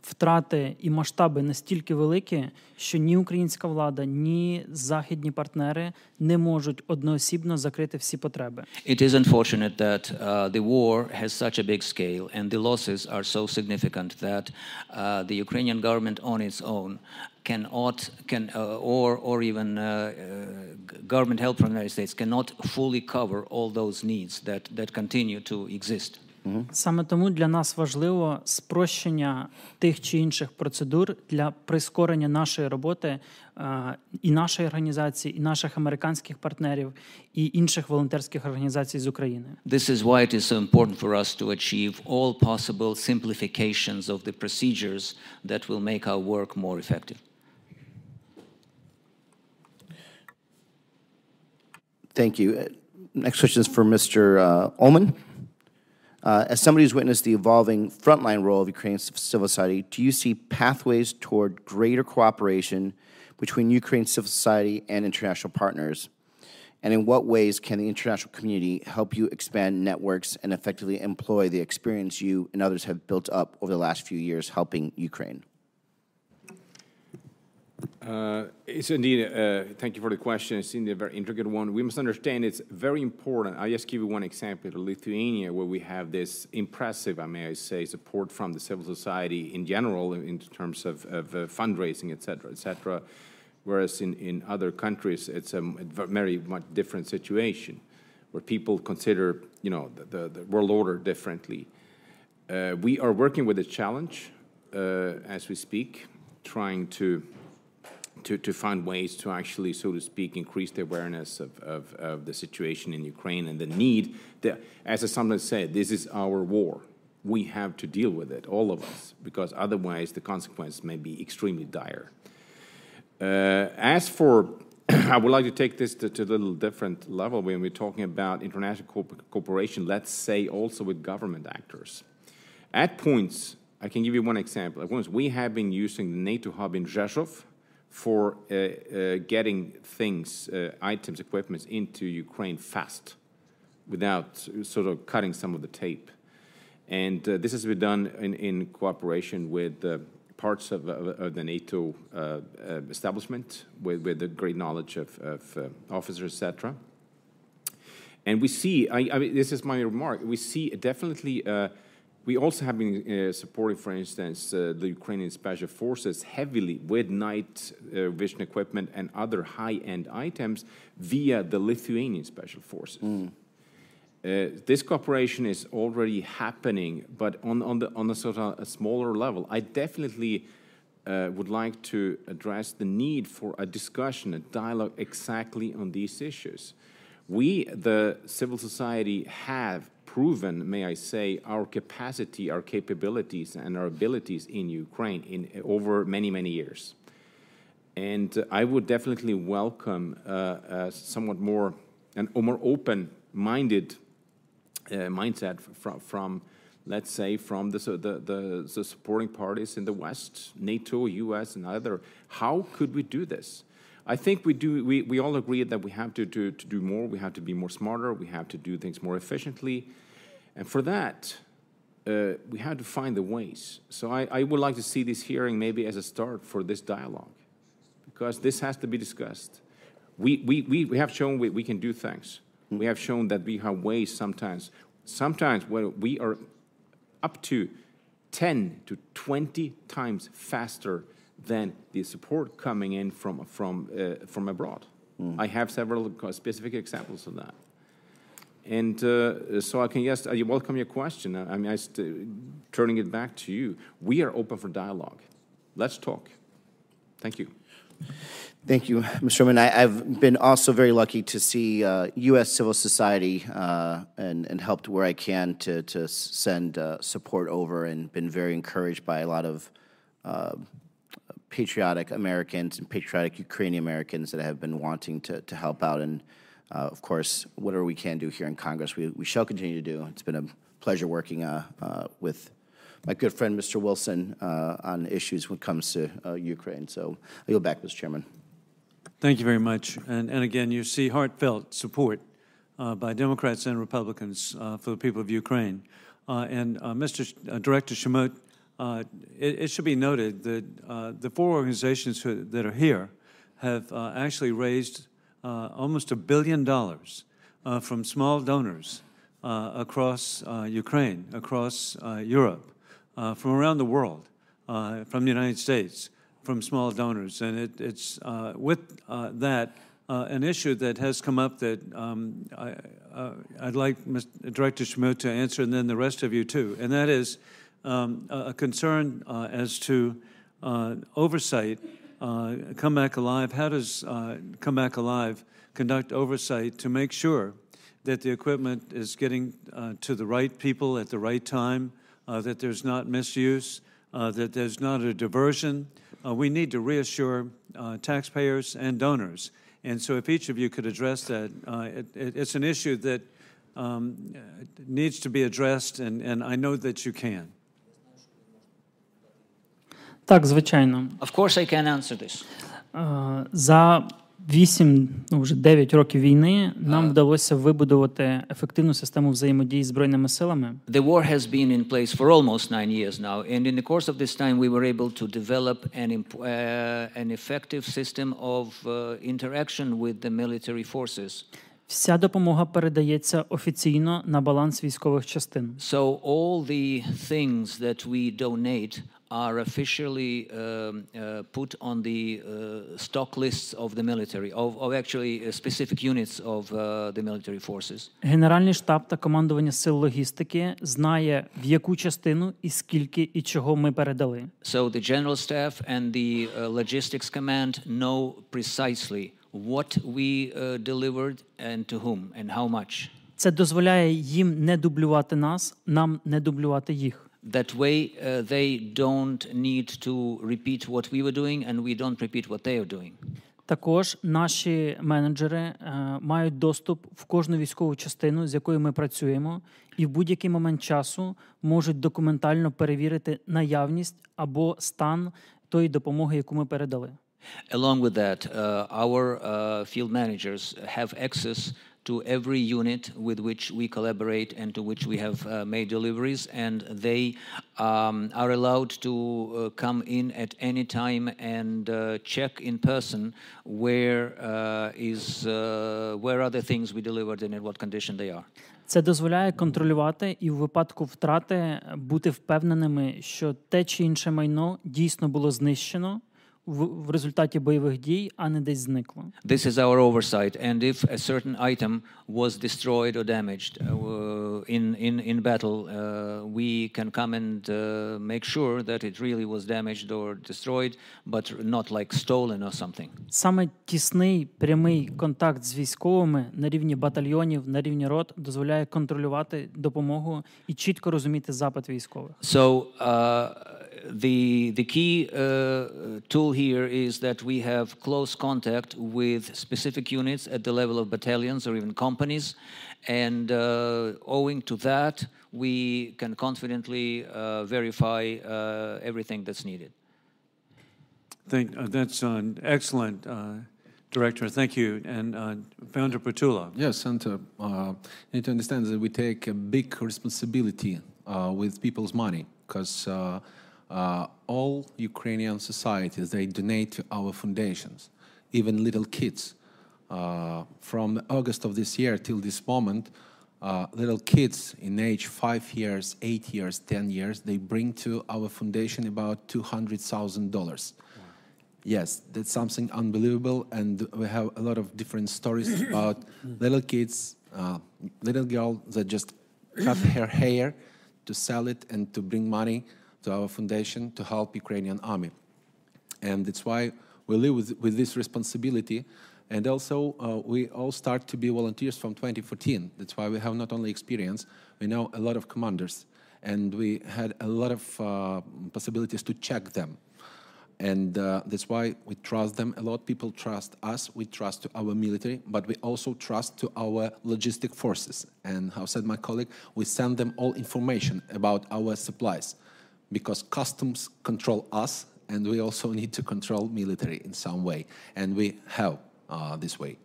втрати і масштаби настільки великі, що ні українська влада, ні західні партнери не можуть одноосібно закрити всі потреби. It is unfortunate that uh, the war has such a big scale and the losses are so significant that uh, the Ukrainian government on its own cannot can uh, or or even uh, government help from the United States cannot fully cover all those needs that that continue to exist. Саме тому для нас важливо спрощення тих чи інших процедур для прискорення нашої роботи і нашої організації, і наших американських партнерів, і інших волонтерських організацій з України. This is why it is so important for us to achieve all possible simplifications of the procedures that will make our work more effective. Thank you. Next question is for Mr. Uh, Ullman. Uh, as somebody who's witnessed the evolving frontline role of Ukraine's civil society, do you see pathways toward greater cooperation between Ukraine's civil society and international partners? And in what ways can the international community help you expand networks and effectively employ the experience you and others have built up over the last few years helping Ukraine? Uh, it's indeed, uh, thank you for the question. It's indeed a very intricate one. We must understand it's very important. I'll just give you one example. Lithuania, where we have this impressive, I may say, support from the civil society in general in terms of, of uh, fundraising, et cetera, et cetera. Whereas in, in other countries, it's a very much different situation where people consider, you know, the, the, the world order differently. Uh, we are working with a challenge uh, as we speak, trying to to, to find ways to actually, so to speak, increase the awareness of, of, of the situation in Ukraine and the need that, as I sometimes say, this is our war. We have to deal with it, all of us, because otherwise the consequences may be extremely dire. Uh, as for, (clears throat) I would like to take this to, to, a little different level when we're talking about international co cooperation, let's say also with government actors. At points, I can give you one example. At points, we have been using the NATO hub in Rzeszów for uh, uh, getting things, uh, items, equipments into Ukraine fast without sort of cutting some of the tape. And uh, this has been done in, in cooperation with uh, parts of, of, the NATO uh, establishment with, with the great knowledge of, of officers, etc. And we see, I, I mean, this is my remark, we see definitely, we also have been uh, supporting, for instance, uh, the Ukrainian special forces heavily with night uh, vision equipment and other high-end items via the Lithuanian special forces. Uh, this cooperation is already happening, but on, on, the, on a sort of a smaller level. I definitely uh, would like to address the need for a discussion, a dialogue exactly on these issues. We, the civil society, have proven, may I say, our capacity, our capabilities, and our abilities in Ukraine in over many, many years. And uh, I would definitely welcome uh, a somewhat more an a more open-minded uh, mindset from, from, let's say, from the, the, the, the supporting parties in the West, NATO, US, and other. How could we do this? I think we do. We, we all agree that we have to, to, to do more. We have to be more smarter. We have to do things more efficiently, and for that, uh, we have to find the ways. So I, I would like to see this hearing maybe as a start for this dialogue, because this has to be discussed. We, we, we, we have shown we, we can do things. We have shown that we have ways sometimes. Sometimes when we are up to 10 to 20 times faster than the support coming in from, from, uh, from abroad. I have several specific examples of that. And uh, so I can, yes, I welcome your question. I mean, I st- turning it back to you. We are open for dialogue. Let's talk. Thank you. Thank you, Mr. Sherman. I, I've been also very lucky to see uh, U.S. civil society uh, and, and helped where I can to, to send uh, support over and been very encouraged by a lot of uh, patriotic Americans and patriotic Ukrainian Americans that have been wanting to, to help out. And uh, of course, whatever we can do here in Congress, we, we shall continue to do. It's been a pleasure working uh, uh, with my good friend, Mr. Wilson, uh, on issues when it comes to uh, Ukraine. So I yield back, Mr. Chairman. Thank you very much. And, and again, you see heartfelt support by Democrats and Republicans for the people of Ukraine. And Mr. Sh- Director Chmut, uh, it, it should be noted that the four organizations who, that are here have actually raised uh, almost a billion dollars uh, from small donors uh, across uh, Ukraine, across uh, Europe, from around the world, from the United States, from small donors. And it, it's with that an issue that has come up that um, I, I'd like Mr. Director Chmut to answer, and then the rest of you too. And that is um, a concern as to oversight. Uh, Come Back Alive, how does uh, Come Back Alive conduct oversight to make sure that the equipment is getting uh, to the right people at the right time, uh, that there's not misuse, uh, that there's not a diversion. Uh, we need to reassure taxpayers and donors. And so, if each of you could address that, it, it, it's an issue that um, needs to be addressed, and, and I know that you can. Так, звичайно. Of course, I can answer this. Е, За 8, ну вже 9 років війни нам вдалося вибудувати ефективну систему взаємодії з збройними силами. The war has been in place for almost nine years now, and in the course of this time, we were able to develop an, uh, an effective system of uh, interaction with the military forces. Вся допомога передається офіційно на баланс військових частин. So all the things that we donate are officially um, uh, put on the uh, stock lists of the military, of, of actually uh, specific units of uh, the military forces. Генеральний штаб та командування сил логістики знає, в яку частину і скільки і чого ми передали. So the general staff and the uh, logistics command know precisely what we uh, delivered and to whom and how much. Це дозволяє їм не дублювати нас, нам не дублювати їх. That way, uh, they don't need to repeat what we were doing, and we don't repeat what they are doing. Також наші менеджери е, мають доступ в кожну військову частину, з якою ми працюємо, і в будь-який момент часу можуть документально перевірити наявність або стан тої допомоги, яку ми передали. Along with that, uh, our uh, field managers have access to every unit with which we collaborate and to which we have uh, made deliveries, and they um, are allowed to uh, come in at any time and uh, check in person where uh, is uh, where are the things we delivered and in what condition they are. Це дозволяє контролювати і в випадку втрати бути впевненими, що те чи інше майно дійсно було знищено в, в результаті бойових дій, а не десь зникло. This is our oversight, and if a certain item was destroyed or damaged uh, in, in, in battle, uh, we can come and uh, make sure that it really was damaged or destroyed, but not like stolen or something. Саме тісний прямий контакт з військовими на рівні батальйонів, на рівні рот дозволяє контролювати допомогу і чітко розуміти запит військових. So uh, the the key uh, tool here is that we have close contact with specific units at the level of battalions or even companies, and uh, owing to that, we can confidently uh, verify uh, everything that's needed. Thank, uh, that's uh, excellent, uh, Director. Thank you. And uh, Founder Prytula. Yes, and uh, uh, you need to understand that we take a big responsibility uh, with people's money because uh, all Ukrainian societies they donate to our foundations, even little kids. Uh, from August of this year till this moment, uh, little kids in age five years, eight years, ten years, they bring to our foundation about two hundred thousand dollars. Yes, that's something unbelievable, and we have a lot of different stories (coughs) about little kids, uh, little girl that just cut her hair to sell it and to bring money to our foundation to help Ukrainian army, and that's why we live with, with this responsibility. And also, uh, we all start to be volunteers from 2014. That's why we have not only experience, we know a lot of commanders, and we had a lot of uh, possibilities to check them. And uh, that's why we trust them a lot. Of people trust us. We trust to our military but we also trust to our logistic forces. And how said my colleague we send them all information about our supplies because customs control us and we also need to control military in some way and we help uh, this way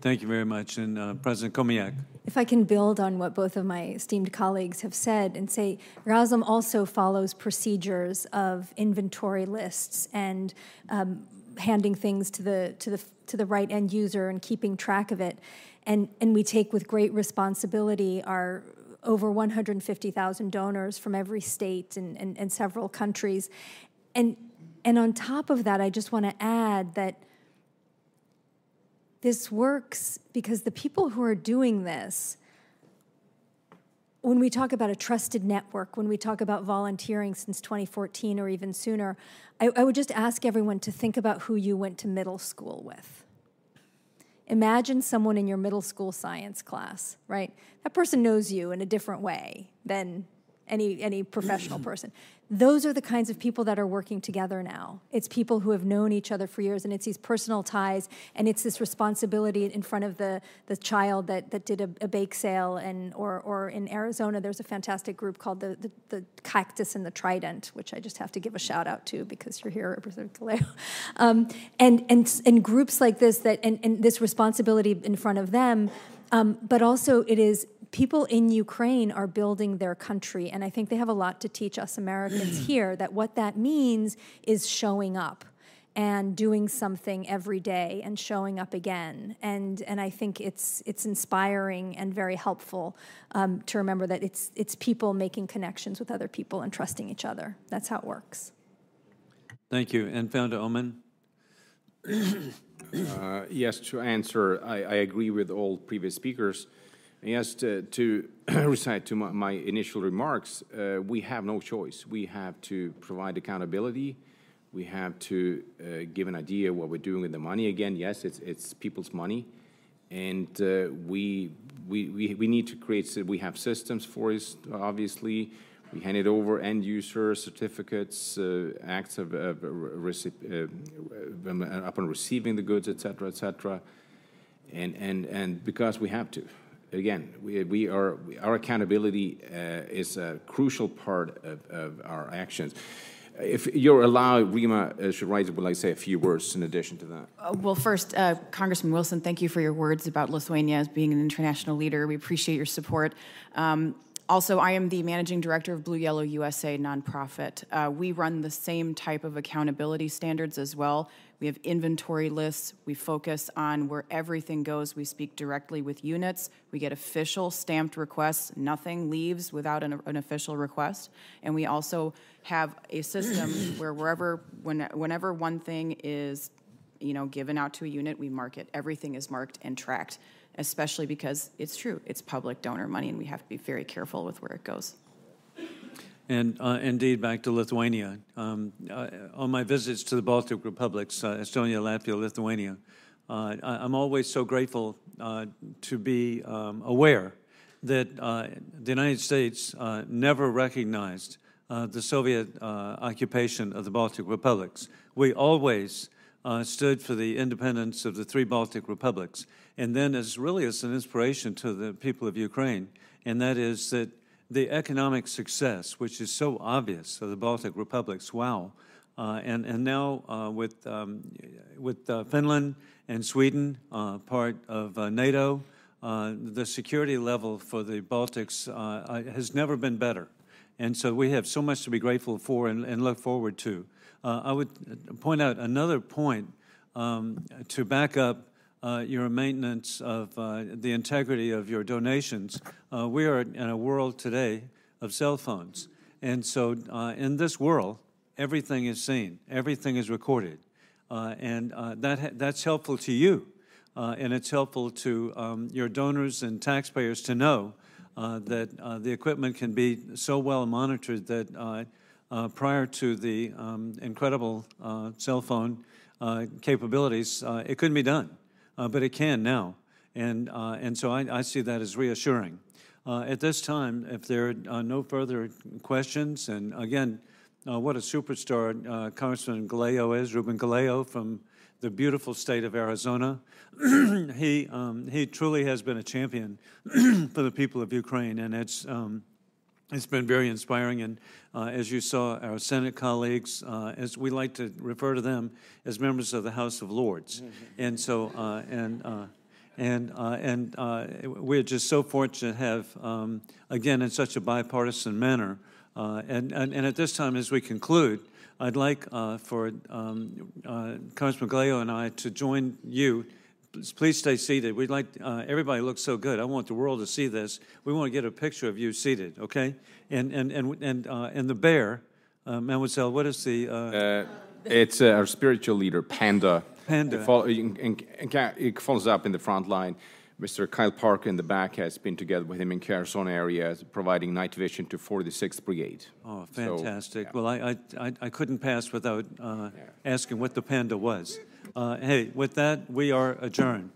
Thank you very much. And uh, President Chomiak. If I can build on what both of my esteemed colleagues have said and say, Razom also follows procedures of inventory lists and um, handing things to the to the to the right end user and keeping track of it, and and we take with great responsibility our over 150,000 donors from every state and, and, and several countries, and and on top of that, I just want to add that this works because the people who are doing this, when we talk about a trusted network, when we talk about volunteering since 2014 or even sooner, I, I, would just ask everyone to think about who you went to middle school with. Imagine someone in your middle school science class, right? That person knows you in a different way than any, any professional (clears throat) person. Those are the kinds of people that are working together now. It's people who have known each other for years, and it's these personal ties, and it's this responsibility in front of the, the child that, that did a, a bake sale. And, or, or in Arizona, there's a fantastic group called the, the, the, Cactus and the Trident, which I just have to give a shout out to because you're here, Representative Gallego. (laughs) Um, and, and, and groups like this, that, and, and this responsibility in front of them, um, but also it is people in Ukraine are building their country, and I think they have a lot to teach us Americans (clears throat) here that what that means is showing up and doing something every day and showing up again. And, and I think it's, it's inspiring and very helpful um, to remember that it's, it's people making connections with other people and trusting each other. That's how it works. Thank you. And Founder Ohman? uh, yes, to answer, I, I agree with all previous speakers. Yes, to, to (clears throat) recite to my, my initial remarks, uh, we have no choice. We have to provide accountability. We have to uh, give an idea what we're doing with the money. Again, yes, it's, it's people's money. And uh, we, we, we, we need to create, we have systems for it, obviously. We hand it over end user certificates, uh, acts of, of uh, upon receiving the goods, et cetera, et cetera. And, and, and because we have to. Again, we, we are, our accountability uh, is a crucial part of, of our actions. If you're allowed, Rima uh, Shirazi would like to say a few words in addition to that. Uh, well, first, uh, Congressman Wilson, thank you for your words about Lithuania as being an international leader. We appreciate your support. Um, also, I am the managing director of Blue Yellow USA nonprofit. Uh, we run the same type of accountability standards as well. We have inventory lists. We focus on where everything goes. We speak directly with units. We get official stamped requests. Nothing leaves without an, an official request. And we also have a system (clears throat) where wherever, when, whenever one thing is, you know, given out to a unit, we mark it. Everything is marked and tracked, especially because it's true. It's public donor money, and we have to be very careful with where it goes. And uh, indeed, back to Lithuania. Um, uh, on my visits to the Baltic republics, uh, Estonia, Latvia, Lithuania, uh, I, am always so grateful uh, to be um, aware that uh, the United States never recognized the Soviet occupation of the Baltic republics. We always stood for the independence of the three Baltic republics. And then, as really as an inspiration to the people of Ukraine, and that is that the economic success, which is so obvious of the Baltic republics, wow. Uh, and, and now uh, with, um, with uh, Finland and Sweden, uh, part of uh, NATO, uh, the security level for the Baltics has never been better. And so we have so much to be grateful for and, and look forward to. I would point out another point um, to back up uh, your maintenance of uh, the integrity of your donations. Uh, we are in a world today of cell phones. And so, uh, in this world, everything is seen, everything is recorded. Uh, and uh, that, that's helpful to you. and it's helpful to um, your donors and taxpayers to know that the equipment can be so well monitored that prior to the um, incredible cell phone capabilities, it couldn't be done uh, but it can now. And, uh, and so I, I, see that as reassuring. Uh, at this time, if there are no further questions, and again, uh, what a superstar uh, Congressman Gallego is, Ruben Gallego from the beautiful state of Arizona. (clears throat) he, um, he truly has been a champion (clears throat) for the people of Ukraine, and it's, um, it's been very inspiring. And uh, as you saw, our Senate colleagues, uh, as we like to refer to them as members of the House of Lords. Mm-hmm. And so, uh, and, uh, and, uh, and uh, we're just so fortunate to have, um, again, in such a bipartisan manner. and, and, and, at this time, as we conclude, I'd like for um, Congressman Gallego and I to join you please stay seated. We'd like uh, everybody looks so good. I want the world to see this. We want to get a picture of you seated, okay? And and and and uh, and the bear, uh, Mademoiselle. What is the? Uh, it's uh, our spiritual leader, Panda. Panda. It, follows up in the front line. Mr. Kyle Parker in the back has been together with him in Kherson area, providing night vision to 46th Brigade. Oh, fantastic! So, yeah. Well, I, I I couldn't pass without uh, yeah. asking what the panda was. Uh, hey, with that, we are adjourned.